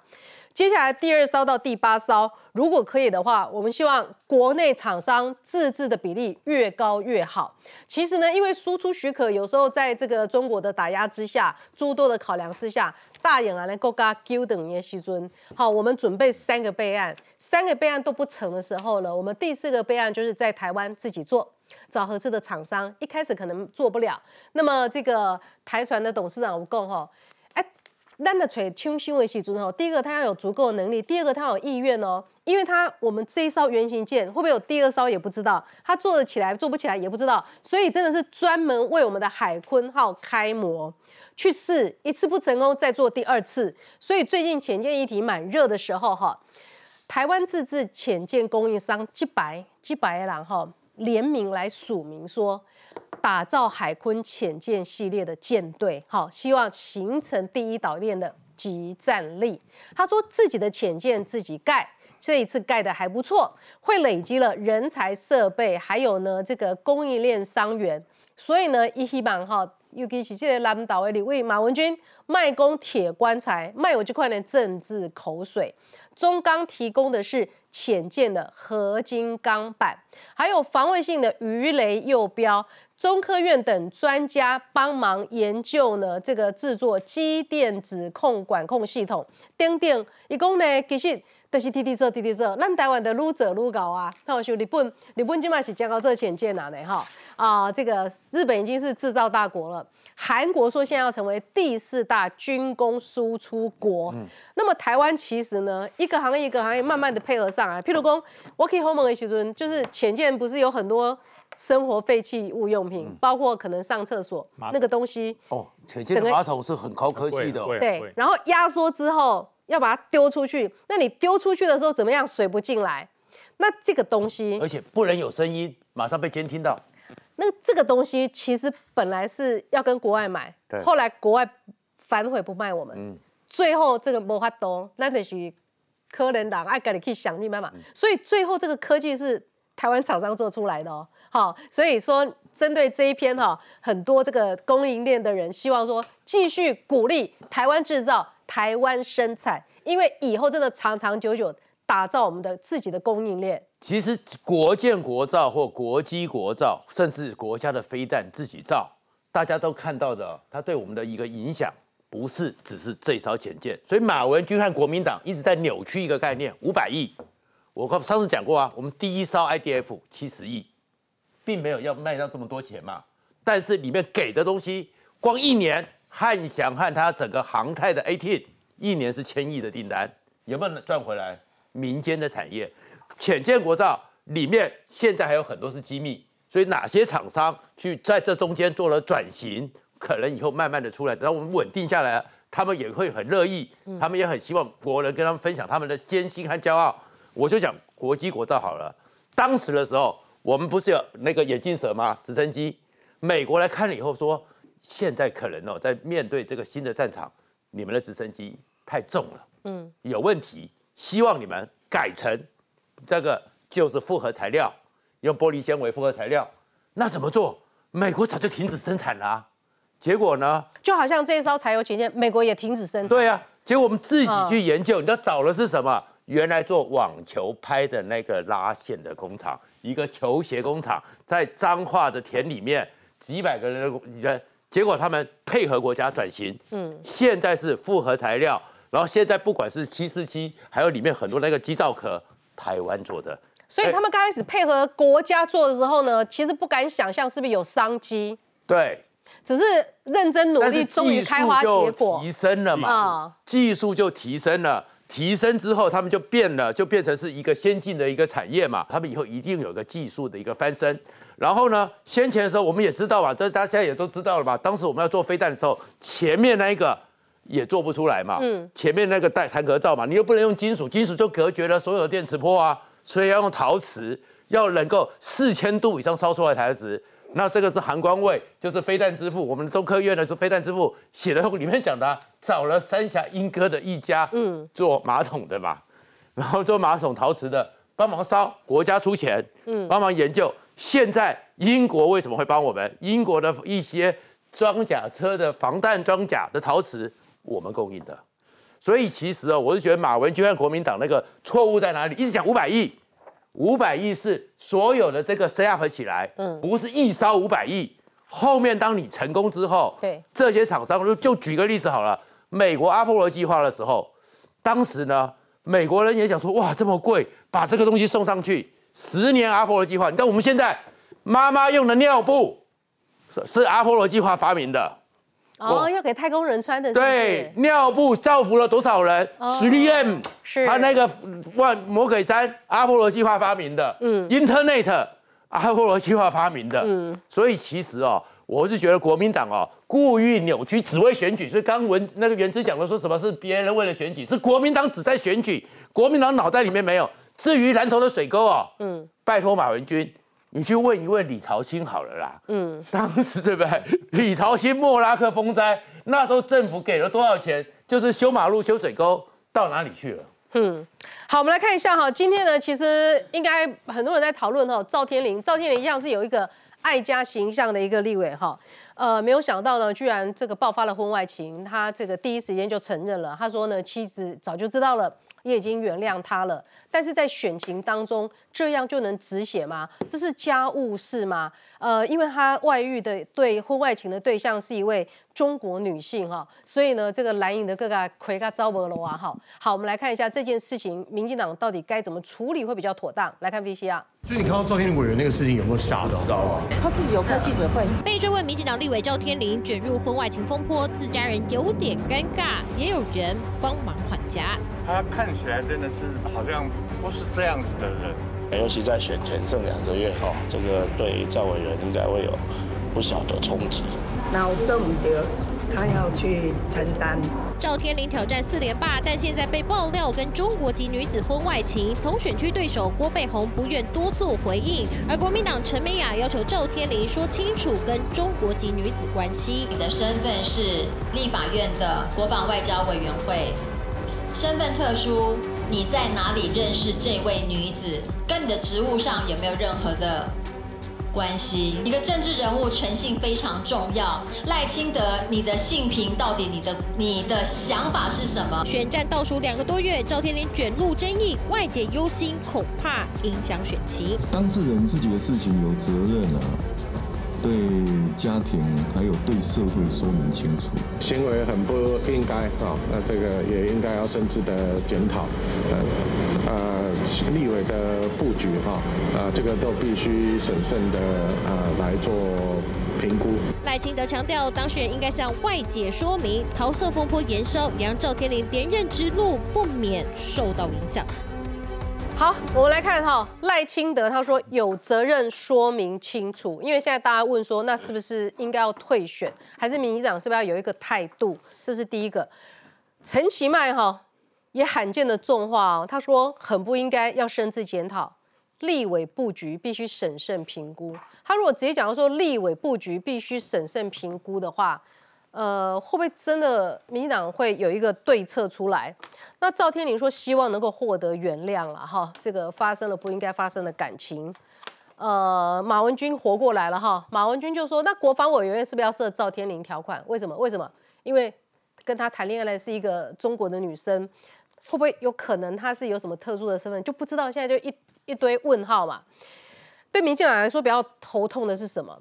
[SPEAKER 1] 接下来第二艘到第八艘，如果可以的话，我们希望国内厂商自制的比例越高越好。其实呢，因为输出许可有时候在这个中国的打压之下，诸多的考量之下，大眼来国家纠等耶西尊。好，我们准备三个备案，三个备案都不成的时候呢，我们第四个备案就是在台湾自己做，找合适的厂商。一开始可能做不了，那么这个台船的董事长吴共哈。那的锤清新为系主哦，第一个他要有足够的能力，第二个他有意愿哦，因为他我们这一艘原型舰会不会有第二艘也不知道，他做得起来做不起来也不知道，所以真的是专门为我们的海鲲号开模去试，一次不成功再做第二次，所以最近潜舰议题蛮热的时候哈，台湾自制潜舰供应商几百几百人哈联名来署名说。打造海鲲潜舰系列的舰队，好，希望形成第一岛链的集战力。他说自己的潜舰自己盖，这一次盖的还不错，会累积了人才、设备，还有呢这个供应链商源。所以呢，一希望哈尤其是这个南岛的立委马文君，卖公铁棺材，卖我这块的政治口水。中钢提供的是浅见的合金钢板，还有防卫性的鱼雷诱标。中科院等专家帮忙研究呢，这个制作机电指控管控系统。等等，一共呢，其实都是滴滴做滴滴做。咱台湾的愈做愈高啊。那像日本，日本今嘛是加高这浅见啊呢哈啊，这个日本已经是制造大国了。韩国说现在要成为第四大军工输出国，那么台湾其实呢，一个行业一个行业慢慢的配合上来。譬如讲，我可以后门的时阵，就是浅见不是有很多生活废弃物用品，包括可能上厕所那个东西
[SPEAKER 10] 哦，浅见的马桶是很高科技的，
[SPEAKER 1] 对。然后压缩之后要把它丢出去，那你丢出去的时候怎么样？水不进来，那这个东西
[SPEAKER 10] 而且不能有声音，马上被监听到。
[SPEAKER 1] 那这个东西其实本来是要跟国外买，后来国外反悔不卖我们，最后这个无法多，那得是可能党爱跟你去想尽办法，所以最后这个科技是台湾厂商做出来的哦。好，所以说针对这一篇哈，很多这个供应链的人希望说继续鼓励台湾制造、台湾生产，因为以后真的长长久久打造我们的自己的供应链。
[SPEAKER 10] 其实国建国造或国机国造，甚至国家的飞弹自己造，大家都看到的，它对我们的一个影响，不是只是这一艘潜舰。所以马文君和国民党一直在扭曲一个概念：五百亿。我上次讲过啊，我们第一艘 IDF 七十亿，并没有要卖到这么多钱嘛。但是里面给的东西，光一年汉翔和它整个航太的 AT，一年是千亿的订单，有没有赚回来？民间的产业。浅见国造里面现在还有很多是机密，所以哪些厂商去在这中间做了转型，可能以后慢慢的出来，等到我们稳定下来，他们也会很乐意，他们也很希望国人跟他们分享他们的艰辛和骄傲。我就讲国机国造好了，当时的时候我们不是有那个眼镜蛇吗？直升机，美国来看了以后说，现在可能哦，在面对这个新的战场，你们的直升机太重了，嗯，有问题，希望你们改成。这个就是复合材料，用玻璃纤维复合材料，那怎么做？美国早就停止生产了，结果呢？
[SPEAKER 1] 就好像这一艘柴油潜舰，美国也停止生产。
[SPEAKER 10] 对啊，结果我们自己去研究，你知道找的是什么？原来做网球拍的那个拉线的工厂，一个球鞋工厂，在彰化的田里面，几百个人的，结果他们配合国家转型，嗯，现在是复合材料，然后现在不管是七四七，还有里面很多那个机罩壳。台湾做的，
[SPEAKER 1] 所以他们刚开始配合国家做的时候呢，其实不敢想象是不是有商机。
[SPEAKER 10] 对，
[SPEAKER 1] 只是认真努力，终于开花结果，
[SPEAKER 10] 提升了嘛？技术就提升了，提升之后他们就变了，就变成是一个先进的一个产业嘛。他们以后一定有个技术的一个翻身。然后呢，先前的时候我们也知道嘛，这大家现在也都知道了嘛。当时我们要做飞弹的时候，前面那一个。也做不出来嘛，嗯，前面那个带弹壳罩嘛，你又不能用金属，金属就隔绝了所有的电磁波啊，所以要用陶瓷，要能够四千度以上烧出来陶瓷。那这个是韩光卫，就是飞弹之父，我们中科院的是飞弹之父写的，里面讲的，找了三峡英歌的一家，嗯，做马桶的嘛，然后做马桶陶瓷的，帮忙烧，国家出钱，嗯，帮忙研究。现在英国为什么会帮我们？英国的一些装甲车的防弹装甲的陶瓷。我们供应的，所以其实哦，我是觉得马文君和国民党那个错误在哪里？一直讲五百亿，五百亿是所有的这个 set up 起来，嗯，不是一烧五百亿。后面当你成功之后，
[SPEAKER 1] 对
[SPEAKER 10] 这些厂商就就举个例子好了，美国阿波罗计划的时候，当时呢，美国人也想说，哇，这么贵，把这个东西送上去，十年阿波罗计划。你知道我们现在妈妈用的尿布是是阿波罗计划发明的。
[SPEAKER 1] 哦，要给太空人穿的。
[SPEAKER 10] 对，尿布造福了多少人？十利 M
[SPEAKER 1] 是
[SPEAKER 10] 他那个万魔鬼毡，阿波罗计划发明的。嗯，Internet，阿波罗计划发明的。嗯，所以其实哦，我是觉得国民党哦，故意扭曲，只为选举。所以刚文那个原之讲的说什么是别人为了选举，是国民党只在选举，国民党脑袋里面没有。至于南投的水沟哦，嗯，拜托马文君。你去问一问李朝兴好了啦。嗯，当时对不对？李朝兴莫拉克风灾，那时候政府给了多少钱？就是修马路、修水沟，到哪里去了？嗯，
[SPEAKER 1] 好，我们来看一下哈。今天呢，其实应该很多人在讨论哈，赵天麟，赵天麟一样是有一个爱家形象的一个立委哈，呃，没有想到呢，居然这个爆发了婚外情，他这个第一时间就承认了，他说呢，妻子早就知道了。也已经原谅他了，但是在选情当中，这样就能止血吗？这是家务事吗？呃，因为他外遇的对婚外情的对象是一位中国女性哈，所以呢，这个蓝营的各个魁个招不了啊哈。好，我们来看一下这件事情，民进党到底该怎么处理会比较妥当？来看 V C R。
[SPEAKER 14] 所以你看到赵天麟委员那个事情有没有吓到啊？
[SPEAKER 15] 他自己有开记者会，
[SPEAKER 16] 被追问民进党立委赵天麟卷入婚外情风波，自家人有点尴尬，也有人帮忙缓颊。
[SPEAKER 17] 他看起来真的是好像不是这样子的人，
[SPEAKER 18] 尤其在选前剩两个月哈，这个对赵委员应该会有不小的冲击。
[SPEAKER 19] 脑子唔对。他要去承担。
[SPEAKER 16] 赵天麟挑战四连霸，但现在被爆料跟中国籍女子婚外情，同选区对手郭背红不愿多做回应，而国民党陈美雅要求赵天麟说清楚跟中国籍女子关系。
[SPEAKER 20] 你的身份是立法院的国防外交委员会，身份特殊，你在哪里认识这位女子？跟你的职务上有没有任何的？关系一个政治人物诚信非常重要。赖清德，你的性平到底你的你的想法是什么？
[SPEAKER 16] 选战倒数两个多月，赵天麟卷入争议，外界忧心恐怕影响选情。
[SPEAKER 4] 当事人自己的事情有责任啊。对家庭还有对社会说明清楚，
[SPEAKER 18] 行为很不应该啊，那这个也应该要深挚的检讨。呃呃，立委的布局哈，啊这个都必须审慎的呃来做评估。
[SPEAKER 16] 赖清德强调，当事人应该向外界说明，桃色风波延烧，让赵天麟连任之路不免受到影响。
[SPEAKER 1] 好，我们来看哈赖清德，他说有责任说明清楚，因为现在大家问说，那是不是应该要退选，还是民进党是不是要有一个态度？这是第一个。陈其迈哈也罕见的重话哦，他说很不应该要深自检讨，立委布局必须审慎评估。他如果直接讲到说立委布局必须审慎评估的话。呃，会不会真的民进党会有一个对策出来？那赵天麟说希望能够获得原谅了哈，这个发生了不应该发生的感情。呃，马文君活过来了哈，马文君就说那国防委员是不是要设赵天麟条款？为什么？为什么？因为跟他谈恋爱的是一个中国的女生，会不会有可能他是有什么特殊的身份？就不知道，现在就一一堆问号嘛。对民进党来说比较头痛的是什么？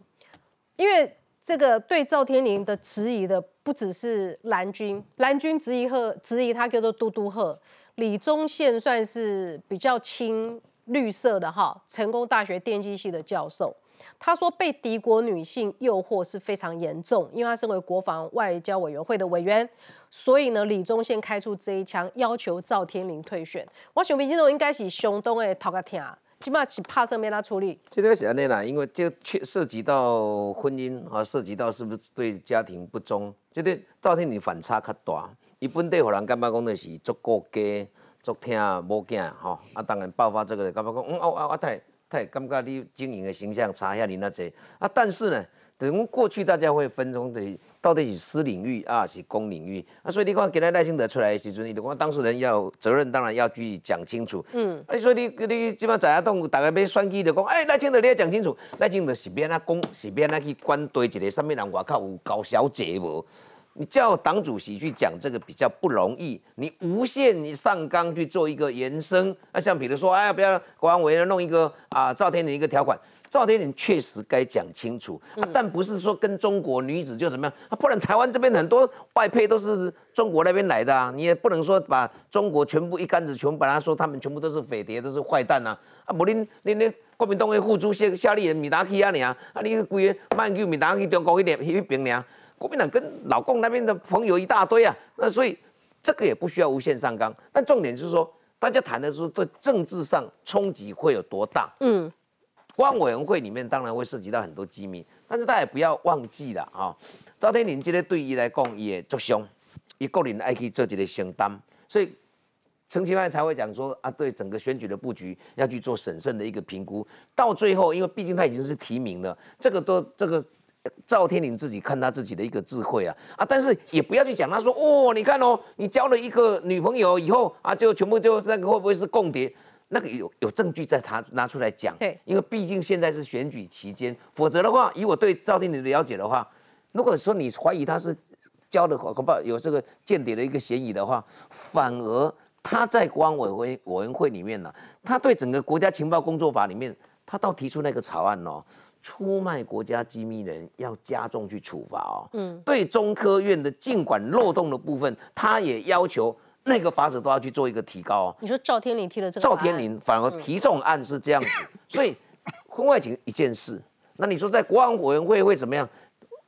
[SPEAKER 1] 因为。这个对赵天麟的质疑的不只是蓝军，蓝军质疑和质疑他叫做嘟嘟鹤，李宗宪算是比较亲绿色的哈，成功大学电机系的教授，他说被敌国女性诱惑是非常严重，因为他身为国防外交委员会的委员，所以呢，李宗宪开出这一枪，要求赵天麟退选。我想，民进党应该是熊东的头壳疼。起码是怕生没他处理。
[SPEAKER 8] 这个是安尼啦，因为这确涉及到婚姻啊，涉及到是不是对家庭不忠，这个赵天你反差较大。伊本地互人感觉讲的是足顾家、足听某囝吼，啊，当然爆发这个感觉讲，嗯，啊啊啊，太太感觉你经营的形象差遐尼那济啊，但是呢。等过去大家会分中的到底是私领域啊，是公领域啊，所以你看给他赖清德出来的时阵，你讲当事人要责任，当然要去讲清楚。嗯，啊，所以你你基本在下动大概要选举就讲，哎，赖清德你要讲清楚，赖清德是变啊公，是变啊去关对一个什么人外口有搞小姐无？你叫党主席去讲这个比较不容易，你无限你上纲去做一个延伸，那像比如说，哎，不要国安委员弄一个啊，赵天的一个条款。赵天麟确实该讲清楚，但不是说跟中国女子就怎么样啊？不然台湾这边很多外配都是中国那边来的啊，你也不能说把中国全部一竿子全部把他说他们全部都是匪谍，都是坏蛋啊！啊，不，恁恁恁国民党的副主席夏立言、米达基啊，你啊，啊，你规个曼谷米达去中国一点一边呢？国民党跟老共那边的朋友一大堆啊，那所以这个也不需要无限上纲，但重点就是说，大家谈的是对政治上冲击会有多大？嗯。公安委员会里面当然会涉及到很多机密，但是大家也不要忘记了啊，赵天麟今天对伊来讲也足凶，伊个人爱去做一个承担，所以陈其迈才会讲说啊，对整个选举的布局要去做审慎的一个评估，到最后，因为毕竟他已经是提名了，这个都这个赵天麟自己看他自己的一个智慧啊啊，但是也不要去讲他说哦，你看哦，你交了一个女朋友以后啊，就全部就那个会不会是共谍？那个有有证据在他拿出来讲。
[SPEAKER 1] 对，
[SPEAKER 8] 因为毕竟现在是选举期间，否则的话，以我对赵天麟的了解的话，如果说你怀疑他是交的恐怕有这个间谍的一个嫌疑的话，反而他在国安委会委员会里面呢，他对整个国家情报工作法里面，他倒提出那个草案哦。出卖国家机密人要加重去处罚哦。嗯，对中科院的尽管漏洞的部分，他也要求那个法子都要去做一个提高哦。
[SPEAKER 1] 你说赵天麟提了这个？
[SPEAKER 8] 赵天麟反而提这种案是这样子，所以婚外情一件事，那你说在国安委员会会怎么样？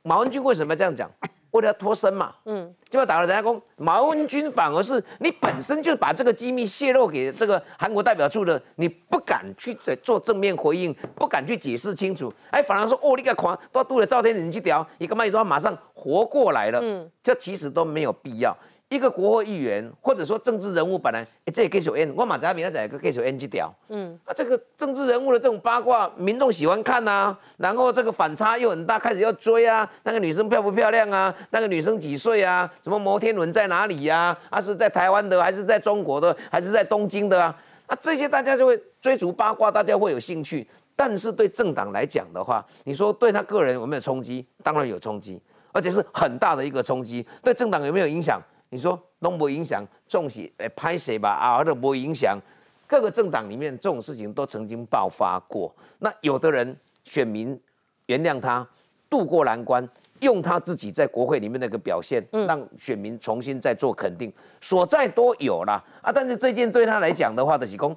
[SPEAKER 8] 马文君为什么要这样讲？为了脱身嘛，嗯，就要打了人家工。马文君反而是你本身就把这个机密泄露给这个韩国代表处的，你不敢去做正面回应，不敢去解释清楚，哎，反而说哦，你个狂都渡了赵天麟去屌，你干嘛你都要马上活过来了？嗯，这其实都没有必要。一个国会议员，或者说政治人物，本来这也给手 N，我马家明仔载个给手 N 去屌，嗯，啊，这个政治人物的这种八卦，民众喜欢看呐，然后这个反差又很大，开始要追啊，那个女生漂不漂亮啊？那个女生几岁啊？什么摩天轮在哪里呀？啊，是在台湾的，还是在中国的，还是在东京的啊？啊，这些大家就会追逐八卦，大家会有兴趣。但是对政党来讲的话，你说对他个人有没有冲击？当然有冲击，而且是很大的一个冲击。对政党有没有影响？你说都不影响，重喜诶拍谁吧啊，都不影响。各个政党里面这种事情都曾经爆发过。那有的人选民原谅他，渡过难关，用他自己在国会里面那个表现，让选民重新再做肯定。所在都有了啊，但是这件对他来讲的话的提供，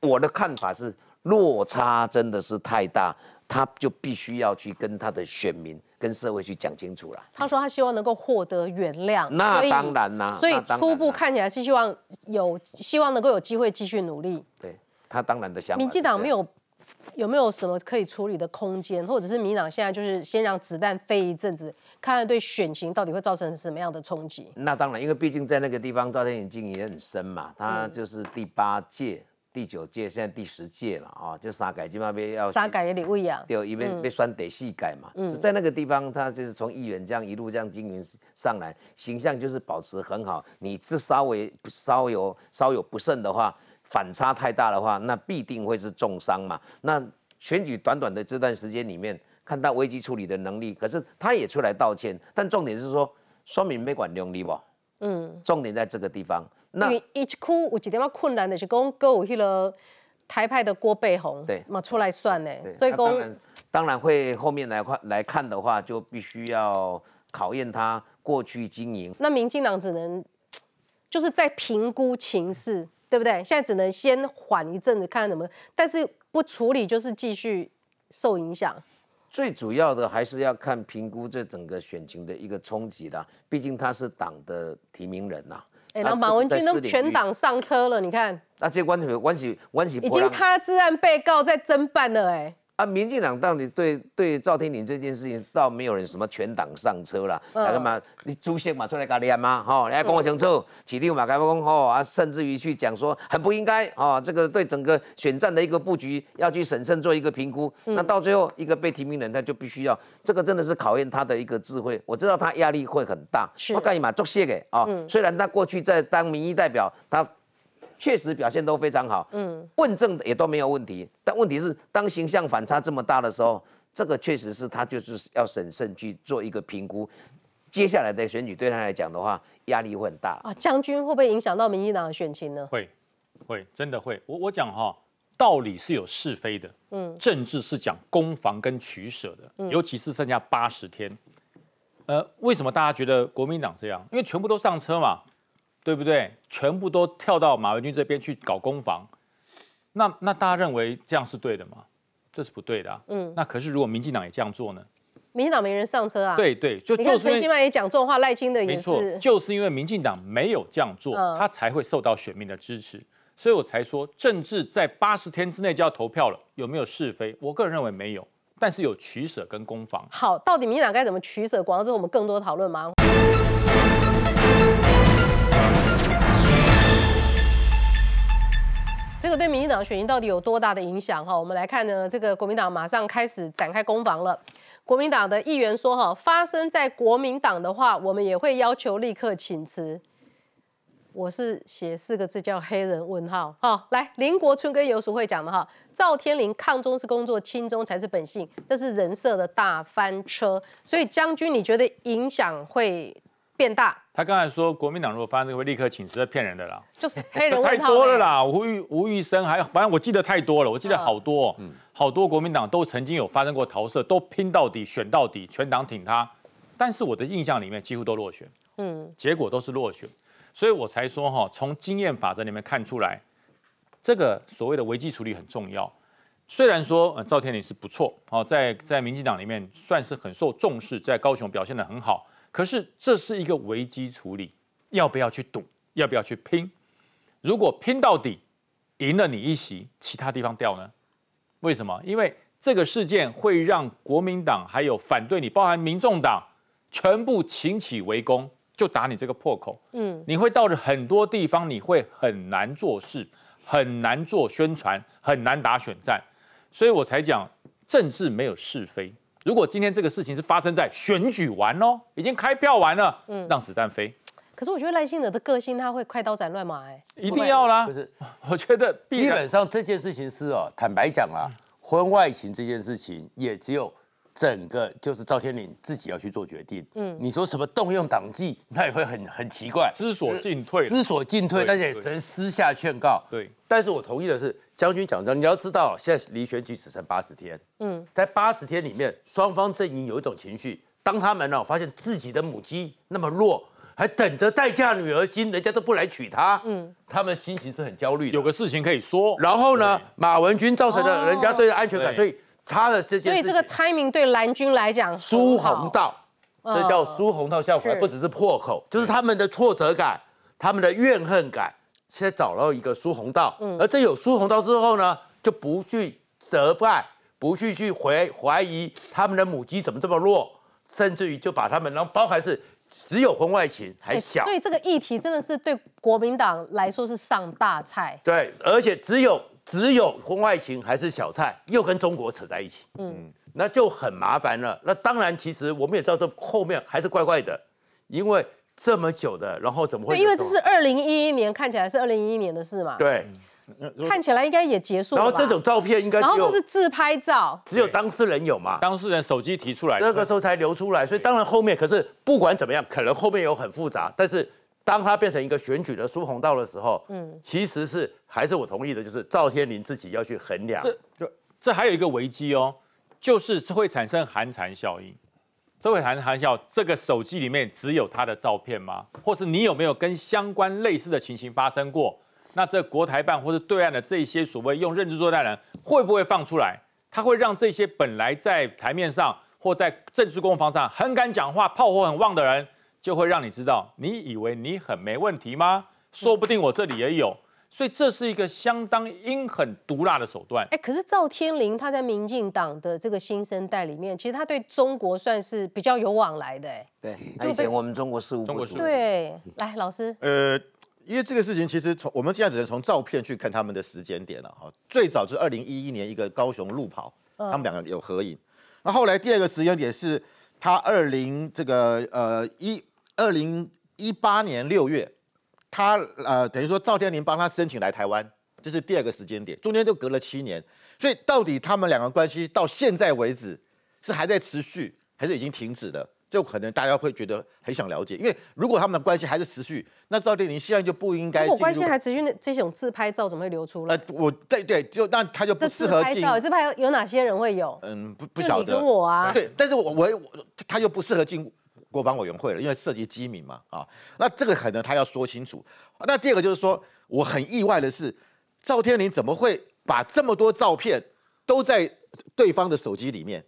[SPEAKER 8] 我的看法是落差真的是太大，他就必须要去跟他的选民。跟社会去讲清楚了。
[SPEAKER 1] 他说他希望能够获得原谅，
[SPEAKER 8] 那当然啦。
[SPEAKER 1] 所以初步看起来是希望有希望能够有机会继续努力。
[SPEAKER 8] 对他当然的想法。
[SPEAKER 1] 民进党没有有没有什么可以处理的空间，或者是民党现在就是先让子弹飞一阵子，看看对选情到底会造成什么样的冲击？
[SPEAKER 8] 那当然，因为毕竟在那个地方赵天眼经营也很深嘛，他就是第八届。第九届，现在第十届了啊！就沙改，今码被要
[SPEAKER 1] 沙改也得喂养，
[SPEAKER 8] 对，因为被酸得细改嘛。嗯，在那个地方，他就是从议员这样一路这样经营上来，形象就是保持很好。你这稍微稍有稍有不慎的话，反差太大的话，那必定会是重伤嘛。那选举短短的这段时间里面，看到危机处理的能力，可是他也出来道歉。但重点是说，说明没管用力不？嗯，重点在这个地方。
[SPEAKER 1] 那一哭有几点嘛困难的是讲，歌有迄个台派的郭背红，
[SPEAKER 8] 对，
[SPEAKER 1] 嘛出来算呢。所以
[SPEAKER 8] 讲，当然会后面来看来看的话，就必须要考验他过去经营。
[SPEAKER 1] 那民进党只能 (tsk) 就是在评估情势，对不对？现在只能先缓一阵子，看看怎么，但是不处理就是继续受影响。
[SPEAKER 8] 最主要的还是要看评估这整个选情的一个冲击啦，毕竟他是党的提名人呐。
[SPEAKER 1] 哎，然后马文君都全党上车了，你看。
[SPEAKER 8] 那这关系关系关系。
[SPEAKER 1] 已经他自案被告在侦办了，哎。
[SPEAKER 8] 啊，民进党到底对对赵天麟这件事情，倒没有人什么全党上车啦，那干嘛？你主席嘛出来搞脸嘛，哈，你来跟我清楚，起立嘛，该不讲吼啊，甚至于去讲说很不应该啊，这个对整个选战的一个布局要去审慎做一个评估，那到最后一个被提名人他就必须要，这个真的是考验他的一个智慧，我知道他压力会很大，我干你嘛做谢给啊，虽然他过去在当民意代表，他。确实表现都非常好，嗯，问政也都没有问题。但问题是，当形象反差这么大的时候，这个确实是他就是要审慎去做一个评估。接下来的选举对他来讲的话，压力会很大
[SPEAKER 1] 啊。将军会不会影响到民进党的选情呢？
[SPEAKER 11] 会，会，真的会。我我讲哈，道理是有是非的，嗯，政治是讲攻防跟取舍的，尤其是剩下八十天。呃，为什么大家觉得国民党这样？因为全部都上车嘛。对不对？全部都跳到马文君这边去搞攻防，那那大家认为这样是对的吗？这是不对的。嗯，那可是如果民进党也这样做呢？
[SPEAKER 1] 民进党没人上车啊。
[SPEAKER 11] 对对，
[SPEAKER 1] 就你看陈其迈也讲这种话，赖清德也是，
[SPEAKER 11] 就是因为民进党没有这样做，他才会受到选民的支持。所以我才说，政治在八十天之内就要投票了，有没有是非？我个人认为没有，但是有取舍跟攻防。
[SPEAKER 1] 好，到底民进党该怎么取舍？广告之后我们更多讨论吗？这个对民进党选情到底有多大的影响？哈，我们来看呢，这个国民党马上开始展开攻防了。国民党的议员说：“哈，发生在国民党的话，我们也会要求立刻请辞。”我是写四个字叫黑人问号。好，来林国春跟游淑慧讲的哈，赵天麟抗中是工作，亲中才是本性，这是人设的大翻车。所以将军，你觉得影响会变大？
[SPEAKER 11] 他刚才说国民党如果发生这个会立刻请辞，是骗人的啦。
[SPEAKER 1] 就是黑人 (laughs)
[SPEAKER 11] 太多了啦，吴玉吴玉生还有，反正我记得太多了，我记得好多、哦，
[SPEAKER 1] 嗯
[SPEAKER 11] 好多国民党都曾经有发生过桃色，都拼到底，选到底，全党挺他。但是我的印象里面几乎都落选，
[SPEAKER 1] 嗯，
[SPEAKER 11] 结果都是落选，所以我才说哈，从经验法则里面看出来，这个所谓的危机处理很重要。虽然说呃赵天麟是不错，哦，在在民进党里面算是很受重视，在高雄表现的很好，可是这是一个危机处理，要不要去赌，要不要去拼？如果拼到底，赢了你一席，其他地方掉呢？为什么？因为这个事件会让国民党还有反对你，包含民众党，全部请起围攻，就打你这个破口。
[SPEAKER 1] 嗯，
[SPEAKER 11] 你会到了很多地方，你会很难做事，很难做宣传，很难打选战。所以我才讲，政治没有是非。如果今天这个事情是发生在选举完哦，已经开票完了，
[SPEAKER 1] 嗯。
[SPEAKER 11] 让子弹飞，
[SPEAKER 1] 可是我觉得赖幸德的个性他会快刀斩乱麻哎、
[SPEAKER 11] 一定要啦。
[SPEAKER 10] 不是，
[SPEAKER 11] 我觉得
[SPEAKER 10] 基本上这件事情是哦，坦白讲啦，婚外情这件事情也只有整个就是赵天麟自己要去做决定。
[SPEAKER 1] 嗯。
[SPEAKER 10] 嗯，你说什么动用党纪，(laughs) 那也会很很奇怪，
[SPEAKER 11] 知所进退，
[SPEAKER 10] 知所进退，
[SPEAKER 11] 对
[SPEAKER 10] 那也只能私下劝告。
[SPEAKER 11] 对，
[SPEAKER 10] 但是我同意的是，将军讲的，你要知道，现在离选举只剩八十天，
[SPEAKER 1] 嗯，
[SPEAKER 10] 在八十天里面，双方阵营有一种情绪，当他们呢、发现自己的母鸡那么弱，还等着待嫁女儿心，人家都不来娶她，嗯，他们心情是很焦虑的。
[SPEAKER 11] 有个事情可以说，
[SPEAKER 10] 然后呢，马文君造成了人家对安全感，所以差了这件事情。
[SPEAKER 1] 所以这个 timing 对蓝军来讲
[SPEAKER 10] 疏
[SPEAKER 1] 很好。
[SPEAKER 10] 洪道，
[SPEAKER 1] 嗯。
[SPEAKER 10] 这叫疏洪道效果，不只是破口，就是他们的挫折感，他们的怨恨感，现在找到一个疏洪道，
[SPEAKER 1] 嗯。
[SPEAKER 10] 而这有疏洪道之后呢，就不去责怪，不去去怀怀疑他们的母鸡怎么这么弱，甚至于就把他们，然后包含是只有婚外情还
[SPEAKER 1] 哎
[SPEAKER 10] 小
[SPEAKER 1] 所，以这个议题真的是对国民党来说是上大菜。
[SPEAKER 10] 对，而且只有只有婚外情还是小菜，又跟中国扯在一起，
[SPEAKER 1] 嗯，
[SPEAKER 10] 那就很麻烦了。那当然，其实我们也知道这后面还是怪怪的，因为这么久的，然后怎么会
[SPEAKER 1] 因为这是二零一一年，看起来是二零一一年的事嘛。，
[SPEAKER 10] 对，
[SPEAKER 1] 看起来应该也结束了。
[SPEAKER 10] 然后这种照片应该
[SPEAKER 1] 然后都是自拍照。
[SPEAKER 10] 只有当事人有嘛，
[SPEAKER 11] 当事人手机提出来的，
[SPEAKER 10] 这个时候才流出来，所以当然后面可是不管怎么样，可能后面有很复杂，但是当它变成一个选举的疏洪道的时候，
[SPEAKER 1] 嗯，
[SPEAKER 10] 其实是还是我同意的，就是赵天麟自己要去衡量。
[SPEAKER 11] 这这这还有一个危机哦，就是会产生寒蝉效应。这会寒寒笑，这个手机里面只有他的照片吗？或是你有没有跟相关类似的情形发生过？那这国台办或是对岸的这些所谓用认知作战人，会不会放出来？他会让这些本来在台面上或在政治攻防上很敢讲话、炮火很旺的人，就会让你知道，你以为你很没问题吗？说不定我这里也有。所以这是一个相当阴狠毒辣的手段。
[SPEAKER 1] 哎，可是赵天麟他在民进党的这个新生代里面，其实他对中国算是比较有往来的。哎，
[SPEAKER 8] 对，那以前我们中国事务部主
[SPEAKER 1] 对，来老师，
[SPEAKER 9] 呃，因为这个事情其实从我们现在只能从照片去看他们的时间点了哈。最早就是二零一一年一个高雄路跑，
[SPEAKER 1] 嗯
[SPEAKER 9] 他们两个有合影。那后来第二个时间点是他二零这个呃一二零一八年六月，他呃等于说赵天麟帮他申请来台湾，这是第二个时间点，中间就隔了七年。所以到底他们两个关系到现在为止是还在持续，还是已经停止了？这可能大家会觉得很想了解，因为如果他们的关系还是持续，那赵天麟现在就不应该进入。
[SPEAKER 1] 如果关系还持续，那这种自拍照怎么会流出来？
[SPEAKER 9] 呃，我对对，就那他就不适合进。
[SPEAKER 1] 自拍照，自拍有哪些人会有？
[SPEAKER 9] 嗯，不不晓得。
[SPEAKER 1] 跟我啊
[SPEAKER 9] 对，但是我我我他就不适合进国防委员会了，因为涉及机密嘛啊。那这个可能他要说清楚。那第二个就是说，我很意外的是，赵天麟怎么会把这么多照片都在对方的手机里面？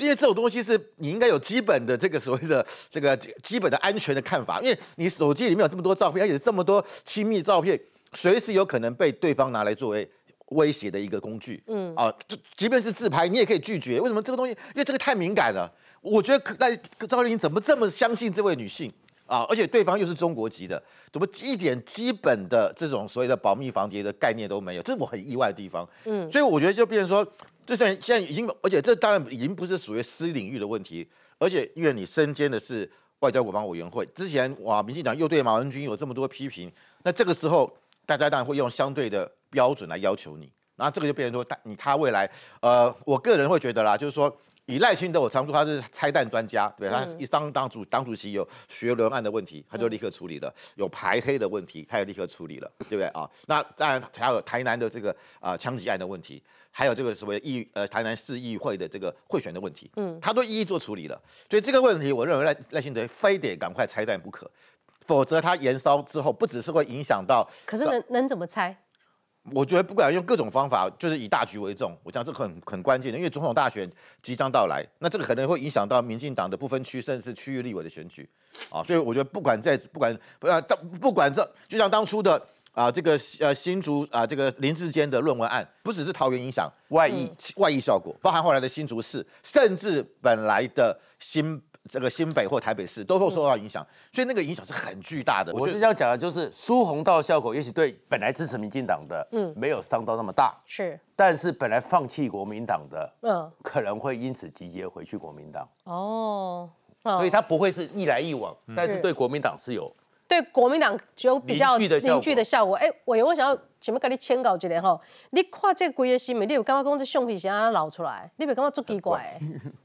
[SPEAKER 9] 因为这种东西是你应该有基本的这个所谓的 (laughs) 这个基本的安全的看法，因为你手机里面有这么多照片，而且这么多亲密照片，随时有可能被对方拿来作为威胁的一个工具。
[SPEAKER 1] 嗯
[SPEAKER 9] 啊，就即便是自拍，你也可以拒绝。为什么这个东西？因为这个太敏感了。我觉得可那赵丽颖怎么这么相信这位女性啊？而且对方又是中国籍的，怎么一点基本的这种所谓的保密防谍的概念都没有？这是我很意外的地方。
[SPEAKER 1] 嗯
[SPEAKER 9] 所以我觉得就变成说，这现在现在已经，而且这当然已经不是属于私领域的问题，而且因为你身兼的是外交国防委员会。之前哇，民进党又对马文君有这么多批评，那这个时候大家当然会用相对的标准来要求你，然后这个就变成说，他你他未来，呃，我个人会觉得啦，就是说。以赖清德，我常说他是拆弹专家，对他一当当主当主席有学伦案的问题，他就立刻处理了；有排黑的问题，他也立刻处理了，对不对啊？那当然还有台南的这个啊枪击案的问题，还有这个所谓议呃台南市议会的这个贿选的问题，嗯，他都一一做处理了。所以这个问题，我认为赖赖清德非得赶快拆弹不可，否则他延烧之后，不只是会影响到，
[SPEAKER 1] 可是能能怎么拆？
[SPEAKER 9] 我觉得不管用各种方法，就是以大局为重。我讲这很很关键的，因为总统大选即将到来，那这个可能会影响到民进党的不分区，甚至是区域立委的选举啊。所以我觉得不管在不管不要当不管这，就像当初的啊这个呃新竹啊这个林志坚的论文案，不只是桃园影响
[SPEAKER 10] 外溢
[SPEAKER 9] 外溢效果，包含后来的新竹市，甚至本来的新。这个新北或台北市都会受到影响，所以那个影响是很巨大的。
[SPEAKER 10] 我是要讲的，就是苏红道效果，也许对本来支持民进党的，嗯，没有伤到那么大，
[SPEAKER 1] 是。
[SPEAKER 10] 但是本来放弃国民党的，嗯，可能会因此集结回去国民党。哦，所以他不会是一来一往，但是对国民党是有
[SPEAKER 1] 对国民党有比较凝聚的效果。哎，我有我想要想要跟你签稿一下哈，你看这规个新闻，你有感觉讲这橡皮是安捞出来，你有感觉足奇怪？(laughs)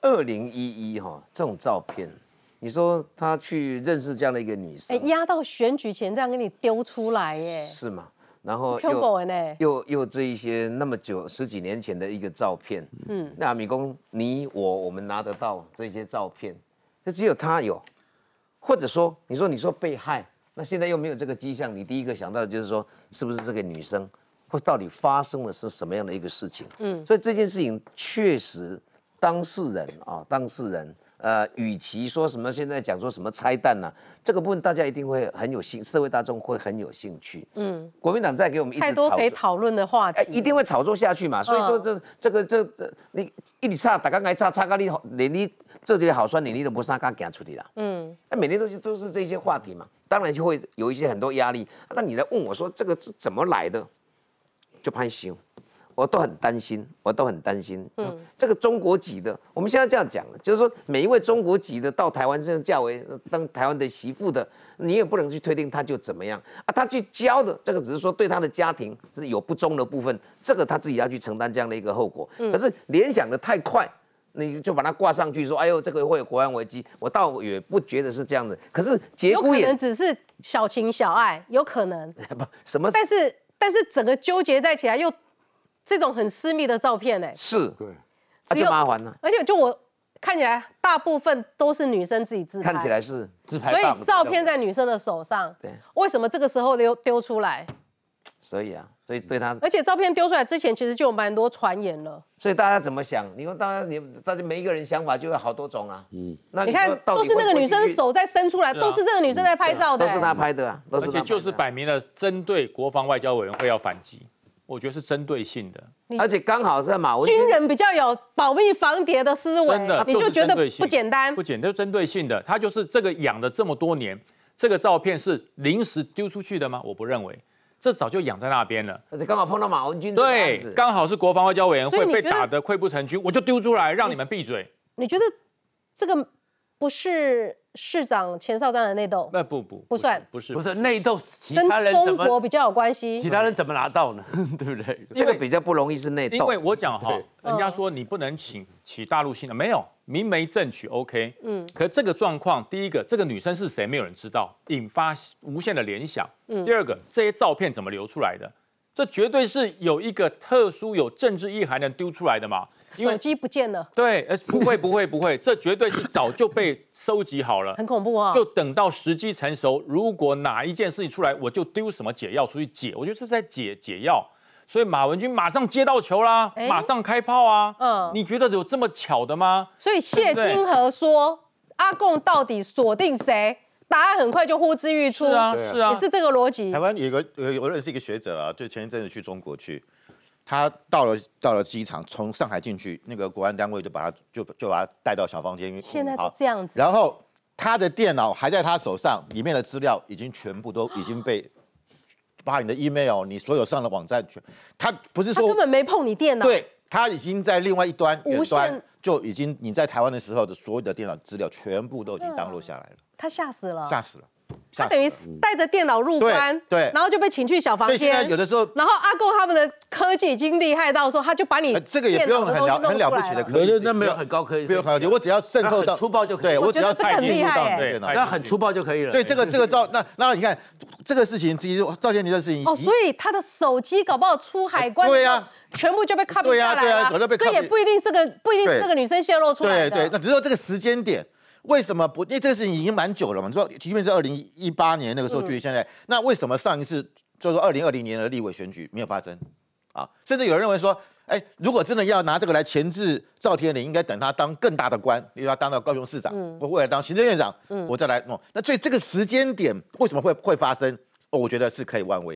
[SPEAKER 8] 二零一一哈，这种照片，你说他去认识这样的一个女生，
[SPEAKER 1] 哎，压到选举前这样给你丢出来耶？
[SPEAKER 8] 是吗？然后又又又这一些那么久十几年前的一个照片，嗯，那米公你我我们拿得到这些照片，就只有他有，或者说你说你说被害，那现在又没有这个迹象，你第一个想到的就是说是不是这个女生，或到底发生的是什么样的一个事情？嗯，所以这件事情确实。当事人啊，当事人，呃，与其说什么现在讲说什么拆弹呢，这个部分大家一定会很有兴，社会大众会很有兴趣。嗯，国民党再给我们一直
[SPEAKER 1] 太多可以讨论的话题，
[SPEAKER 8] 一定会炒作下去嘛。所以说这这个这这你一你差打刚才差差个你连你这些好酸你你都不杀刚给处理了。嗯，那每天都是都是这些话题嘛，当然就会有一些很多压力。那你来问我说这个是怎么来的，就拍修。我都很担心，我都很担心。嗯，这个中国籍的，我们现在这样讲了，就是说每一位中国籍的到台湾这样嫁为当台湾的媳妇的，你也不能去推定他就怎么样啊。他去教的这个只是说对他的家庭是有不忠的部分，这个他自己要去承担这样的一个后果。可是联想的太快，你就把它挂上去说，哎呦，这个会有国安危机，我倒也不觉得是这样的。可是节骨眼
[SPEAKER 1] 只是小情小爱，有可能 (laughs)
[SPEAKER 8] 不什么，
[SPEAKER 1] 但是但是整个纠结在起来又。这种很私密的照片，哎，
[SPEAKER 8] 是，对，而且麻烦呢。
[SPEAKER 1] 而且就我看起来，大部分都是女生自己自
[SPEAKER 8] 拍，看起来是
[SPEAKER 10] 自拍，
[SPEAKER 1] 所以照片在女生的手上。对，为什么这个时候丢丢出来？
[SPEAKER 8] 所以啊，所以对他，
[SPEAKER 1] 而且照片丢出来之前，其实就有蛮多传言了。
[SPEAKER 8] 所以大家怎么想？你说，大家你大家每一个人想法就有好多种啊。嗯，
[SPEAKER 1] 那你看，都是那个女生手在伸出来，都是这个女生在拍照的，
[SPEAKER 8] 都是她拍的啊，
[SPEAKER 11] 而且就是摆明了针对国防外交委员会要反击。我觉得是针对性的，
[SPEAKER 8] 而且刚好在马文
[SPEAKER 1] 军人比较有保密防谍的思维，你就觉得不简单，
[SPEAKER 11] 不简单，针对性的。他就是这个养了这么多年，这个照片是临时丢出去的吗？我不认为，这早就养在那边了。
[SPEAKER 8] 而且刚好碰到马文军，
[SPEAKER 11] 对，刚好是国防外交委员会被打得溃不成军，我就丢出来让你们闭嘴。
[SPEAKER 1] 你觉得这个不是？市长钱少章的内斗，
[SPEAKER 11] 那不不
[SPEAKER 1] 不算，
[SPEAKER 11] 不是
[SPEAKER 10] 不是内斗，
[SPEAKER 1] 跟中国比较有关系。
[SPEAKER 10] 其他人怎么拿到呢？(laughs) 对不对？
[SPEAKER 8] 这个比较不容易是内斗。
[SPEAKER 11] 因为我讲哈，人家说你不能请起大陆新的，没有明媒正娶，OK。嗯。可这个状况，第一个，这个女生是谁，没有人知道，引发无限的联想。嗯。第二个，这些照片怎么流出来的？这绝对是有一个特殊有政治意涵的丢出来的嘛。
[SPEAKER 1] 手机不见了，
[SPEAKER 11] 对，呃，不会，不会，不会，(laughs) 这绝对是早就被收集好了，
[SPEAKER 1] 很恐怖啊！
[SPEAKER 11] 就等到时机成熟，如果哪一件事情出来，我就丢什么解药出去解，我觉得是在解解药。所以马文君马上接到球啦，马上开炮啊！嗯，你觉得有这么巧的吗？
[SPEAKER 1] 所以谢金河说阿贡到底锁定谁？答案很快就呼之欲出，
[SPEAKER 11] 是啊，是啊，
[SPEAKER 1] 也是这个逻辑。
[SPEAKER 9] 台湾有个有我认识一个学者啊，就前一阵子去中国去。他到了到了机场，从上海进去，那个国安单位就把他就就把他带到小房间。
[SPEAKER 1] 现在这样子。
[SPEAKER 9] 然后他的电脑还在他手上，里面的资料已经全部都已经被，(gasps) 把你的 email，你所有上的网站全，他不是说
[SPEAKER 1] 根本没碰你电脑。
[SPEAKER 9] 对他已经在另外一端远端就已经你在台湾的时候的所有的电脑资料全部都已经当落下来了，
[SPEAKER 1] 他吓死了，
[SPEAKER 9] 吓死了。
[SPEAKER 1] 他等于带着电脑入关，
[SPEAKER 9] 对，
[SPEAKER 1] 然后就被请去小房间。
[SPEAKER 9] 所以现在有的时候，
[SPEAKER 1] 然后阿贡他们的科技已经厉害到说，他就把你
[SPEAKER 9] 这个也不用很了很了不起的科技，
[SPEAKER 10] 那没有很高科技，
[SPEAKER 9] 不用很高级，我只要渗透到
[SPEAKER 10] 粗暴就可以，
[SPEAKER 9] 对我只要
[SPEAKER 1] 太
[SPEAKER 9] 进入到
[SPEAKER 1] 电
[SPEAKER 10] 脑，那很粗暴就可以了。
[SPEAKER 9] 所以这个 (laughs) 这个照那那你看这个事情，其实赵天林的事情
[SPEAKER 1] 哦，所以他的手机搞不好出海关，
[SPEAKER 9] 对呀，
[SPEAKER 1] 全部就被 copy 下来
[SPEAKER 9] 了，
[SPEAKER 1] 所以也不一定是个不一定是这个女生泄露出来
[SPEAKER 9] 的，对对，那只是这个时间点。为什么不？因为这个事情已经蛮久了嘛。你说，即便是二零一八年那个时候，距离现在，那为什么上一次就是说二零二零年的立委选举没有发生？啊，甚至有人认为说，哎，如果真的要拿这个来钳制赵天麟，应该等他当更大的官，例如他当到高雄市长，我未来当行政院长，我再来弄。那所以这个时间点为什么会会发生？哦，我觉得是可以万位。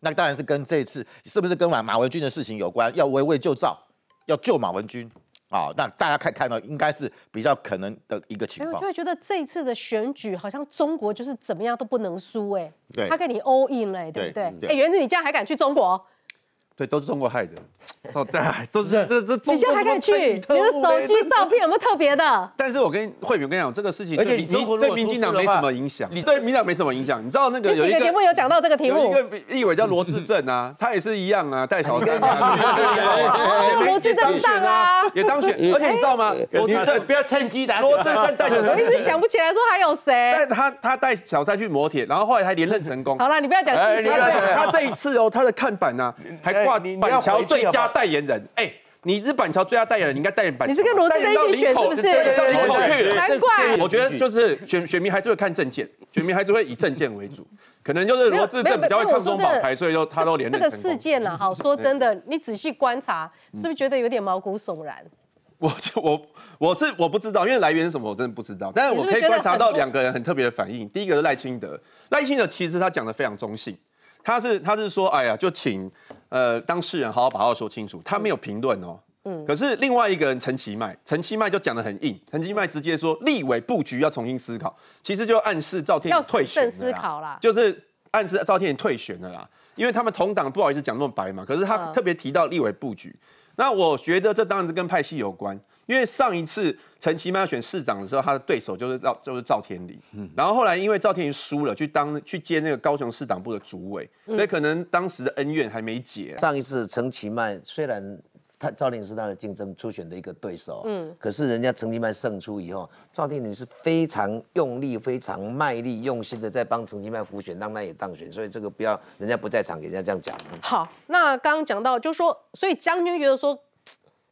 [SPEAKER 9] 那当然是跟这次是不是跟马马文君的事情有关？要围魏救赵，要救马文君啊！那大家看看到应该是比较可能的一个情况。
[SPEAKER 1] 我就会觉得这一次的选举好像中国就是怎么样都不能输哎，
[SPEAKER 9] 对，
[SPEAKER 1] 他跟你 all in 嘞，对不对？哎，原子，你这样还敢去中国？
[SPEAKER 12] 对，都是中国害的。(laughs) 哦，对，都是 (laughs) 这这
[SPEAKER 1] 这。你现在还敢去？你的手机照片有没有特别的？(laughs)
[SPEAKER 12] 但是我跟慧敏跟你讲，这个事情
[SPEAKER 10] 而且你
[SPEAKER 12] 对民进党没什么影响，你对民党没什么影响。你知道那个有一个
[SPEAKER 1] 节目有讲到这个题目，
[SPEAKER 12] 有一个议委叫罗志正啊，他也是一样啊，带小三。
[SPEAKER 1] 罗志正上啊，
[SPEAKER 12] 也当选，而且你知道吗？罗志正
[SPEAKER 10] 不要趁机打。
[SPEAKER 12] 罗志正带小三，
[SPEAKER 1] 我一直想不起来说还有谁。
[SPEAKER 12] 但他他带小三去磨铁，然后后来还连任成功。
[SPEAKER 1] 好了，你不要讲细节。
[SPEAKER 12] 他这一次哦，他的看板呢还挂板桥最佳代言人，哎。你是板桥最佳代言人，你应该代言板桥。
[SPEAKER 1] 你是跟罗志在一起选是不是？难怪。
[SPEAKER 12] 我觉得就是选选民还是会看证件，选民还是会以证件为主，可能就是罗志正比较会看中保台，所以就他都连任
[SPEAKER 1] 这个事件了哈，说真的，你仔细观察，是不是觉得有点毛骨悚然？
[SPEAKER 12] 我我我是我不知道，因为来源是什么，我真的不知道。但是我可以观察到两个人很特别的反应。第一个是赖清德，赖清德其实他讲的非常中性，他是他是说，哎呀，就请。呃，当事人好好把话说清楚，他没有评论哦。嗯。可是另外一个人陈其迈，陈其迈就讲的很硬，陈其迈直接说立委布局要重新思考，其实就暗示赵天退选
[SPEAKER 1] 思考啦，
[SPEAKER 12] 就是暗示赵天退选了啦，因为他们同党不好意思讲那么白嘛。可是他特别提到立委布局，那我觉得这当然是跟派系有关。因为上一次陈其迈要选市长的时候，他的对手就是赵就是赵天麟，然后后来因为赵天麟输了，去当去接那个高雄市党部的主委，所以可能当时的恩怨还没解。
[SPEAKER 8] 上一次陈其迈虽然他赵天麟是他的竞争初选的一个对手，嗯，可是人家陈其迈胜出以后，赵天麟是非常用力、非常卖力、用心的在帮陈其迈辅选，让他也当选。所以这个不要人家不在场给人家这样讲。
[SPEAKER 1] 好，那刚刚讲到就是说，所以将军觉得说。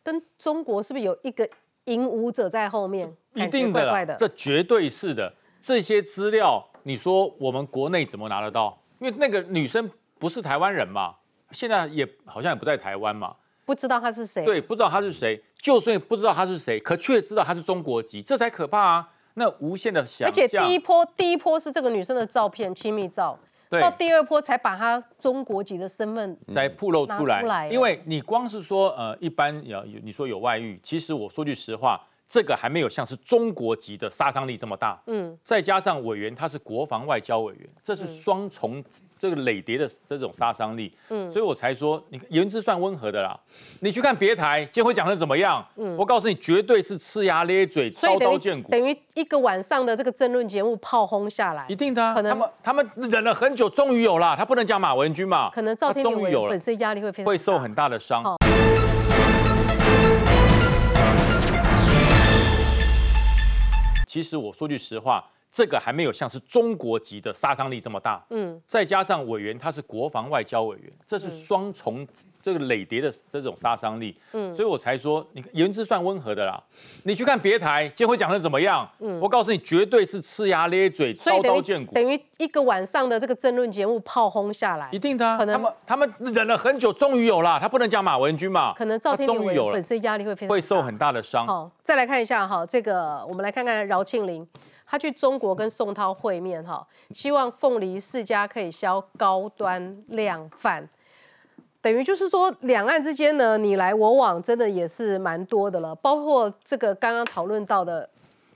[SPEAKER 1] 跟中国是不是有一个引武者在后面？
[SPEAKER 11] 一定的，这绝对是的。这些资料，你说我们国内怎么拿得到？因为那个女生不是台湾人嘛，现在也好像也不在台湾嘛，
[SPEAKER 1] 不知道她是谁。
[SPEAKER 11] 对，不知道她是谁。就算不知道她是谁，可却知道她是中国籍，这才可怕啊！那无限的想
[SPEAKER 1] 象。而且第一波，第一波是这个女生的照片，亲密照。到第二波才把他中国籍的身份
[SPEAKER 11] 才暴露出来，因为你光是说呃，一般有你说有外遇，其实我说句实话。这个还没有像是中国籍的杀伤力这么大，嗯，再加上委员他是国防外交委员，这是双重这个累叠的这种杀伤力，嗯，所以我才说，你言之算温和的啦。你去看别台，今天会讲的怎么样？嗯，我告诉你，绝对是呲牙咧嘴、刀刀见骨。
[SPEAKER 1] 等于一个晚上的这个争论节目炮轰下来，
[SPEAKER 11] 一定的。可能他们他们忍了很久，终于有了。他不能讲马文君嘛？
[SPEAKER 1] 可能赵天终于有了，本身压力会非常
[SPEAKER 11] 会受很大的伤。其实我说句实话。这个还没有像是中国籍的杀伤力这么大，嗯，再加上委员他是国防外交委员，这是双重这个累叠的这种杀伤力，嗯，所以我才说你言之算温和的啦。你去看别台，今天会讲的怎么样？嗯，我告诉你，绝对是呲牙咧嘴、刀刀见骨。
[SPEAKER 1] 等于一个晚上的这个争论节目炮轰下来，
[SPEAKER 11] 一定的。可能他们他们忍了很久，终于有了。他不能讲马文君嘛？
[SPEAKER 1] 可能赵天麟本身压力会非常
[SPEAKER 11] 会受很大的伤。
[SPEAKER 1] 好，再来看一下哈，这个我们来看看饶庆林。他去中国跟宋涛会面，哈，希望凤梨世家可以销高端量贩，等于就是说两岸之间呢你来我往，真的也是蛮多的了。包括这个刚刚讨论到的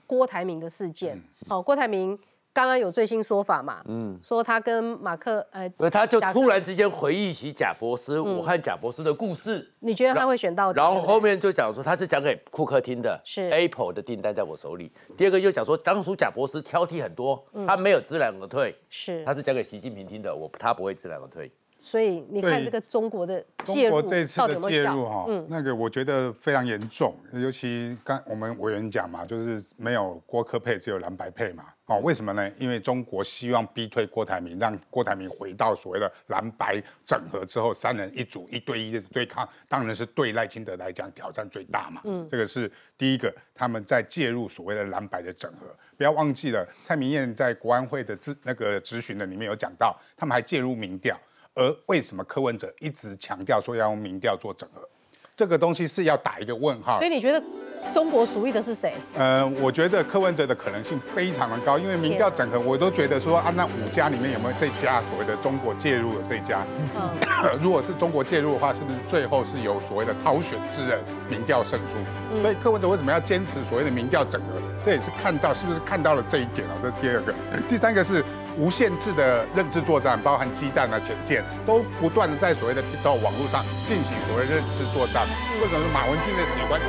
[SPEAKER 1] 郭台铭的事件，哦，郭台铭刚刚有最新说法嘛，嗯，说他跟马克，呃，
[SPEAKER 10] 所以他就突然之间回忆起贾博士，我和贾博士的故事。
[SPEAKER 1] 你觉得他会选到？
[SPEAKER 10] 然后后面就讲说他是讲给库克听的，
[SPEAKER 1] 是
[SPEAKER 10] Apple 的订单在我手里。第二个又讲说当初贾博士挑剔很多，他没有知难而退，
[SPEAKER 1] 是，
[SPEAKER 10] 他是讲给习近平听的，我他不会知难而退。
[SPEAKER 1] 所以你看这个中国的介
[SPEAKER 13] 入，中国这次的介入
[SPEAKER 1] 哈，
[SPEAKER 13] 那个我觉得非常严重，尤其刚我们委员讲嘛，就是没有郭科配，只有蓝白配嘛。哦，为什么呢？因为中国希望逼退郭台铭，让郭台铭回到所谓的蓝白整合之后，三人一组一对一的对抗，当然是对赖清德来讲挑战最大嘛。嗯，这个是第一个，他们在介入所谓的蓝白的整合。不要忘记了，蔡明燕在国安会的咨那个咨询的里面有讲到，他们还介入民调。而为什么柯文哲一直强调说要用民调做整合？这个东西是要打一个问号。
[SPEAKER 1] 所以你觉得中国属意的是谁？
[SPEAKER 13] 呃，我觉得柯文哲的可能性非常的高，因为民调整合，我都觉得说啊，那五家里面有没有这家所谓的中国介入的这家？嗯，(coughs) 如果是中国介入的话，是不是最后是有所谓的掏选之人民调胜出？所以柯文哲为什么要坚持所谓的民调整合？这也是看到是不是看到了这一点啊？这是第二个，第三个是。无限制的认知作战，包含鸡蛋啊、潜舰，都不断的在所谓的 TikTok 网络上进行所谓认知作战。为什么马文军的有关？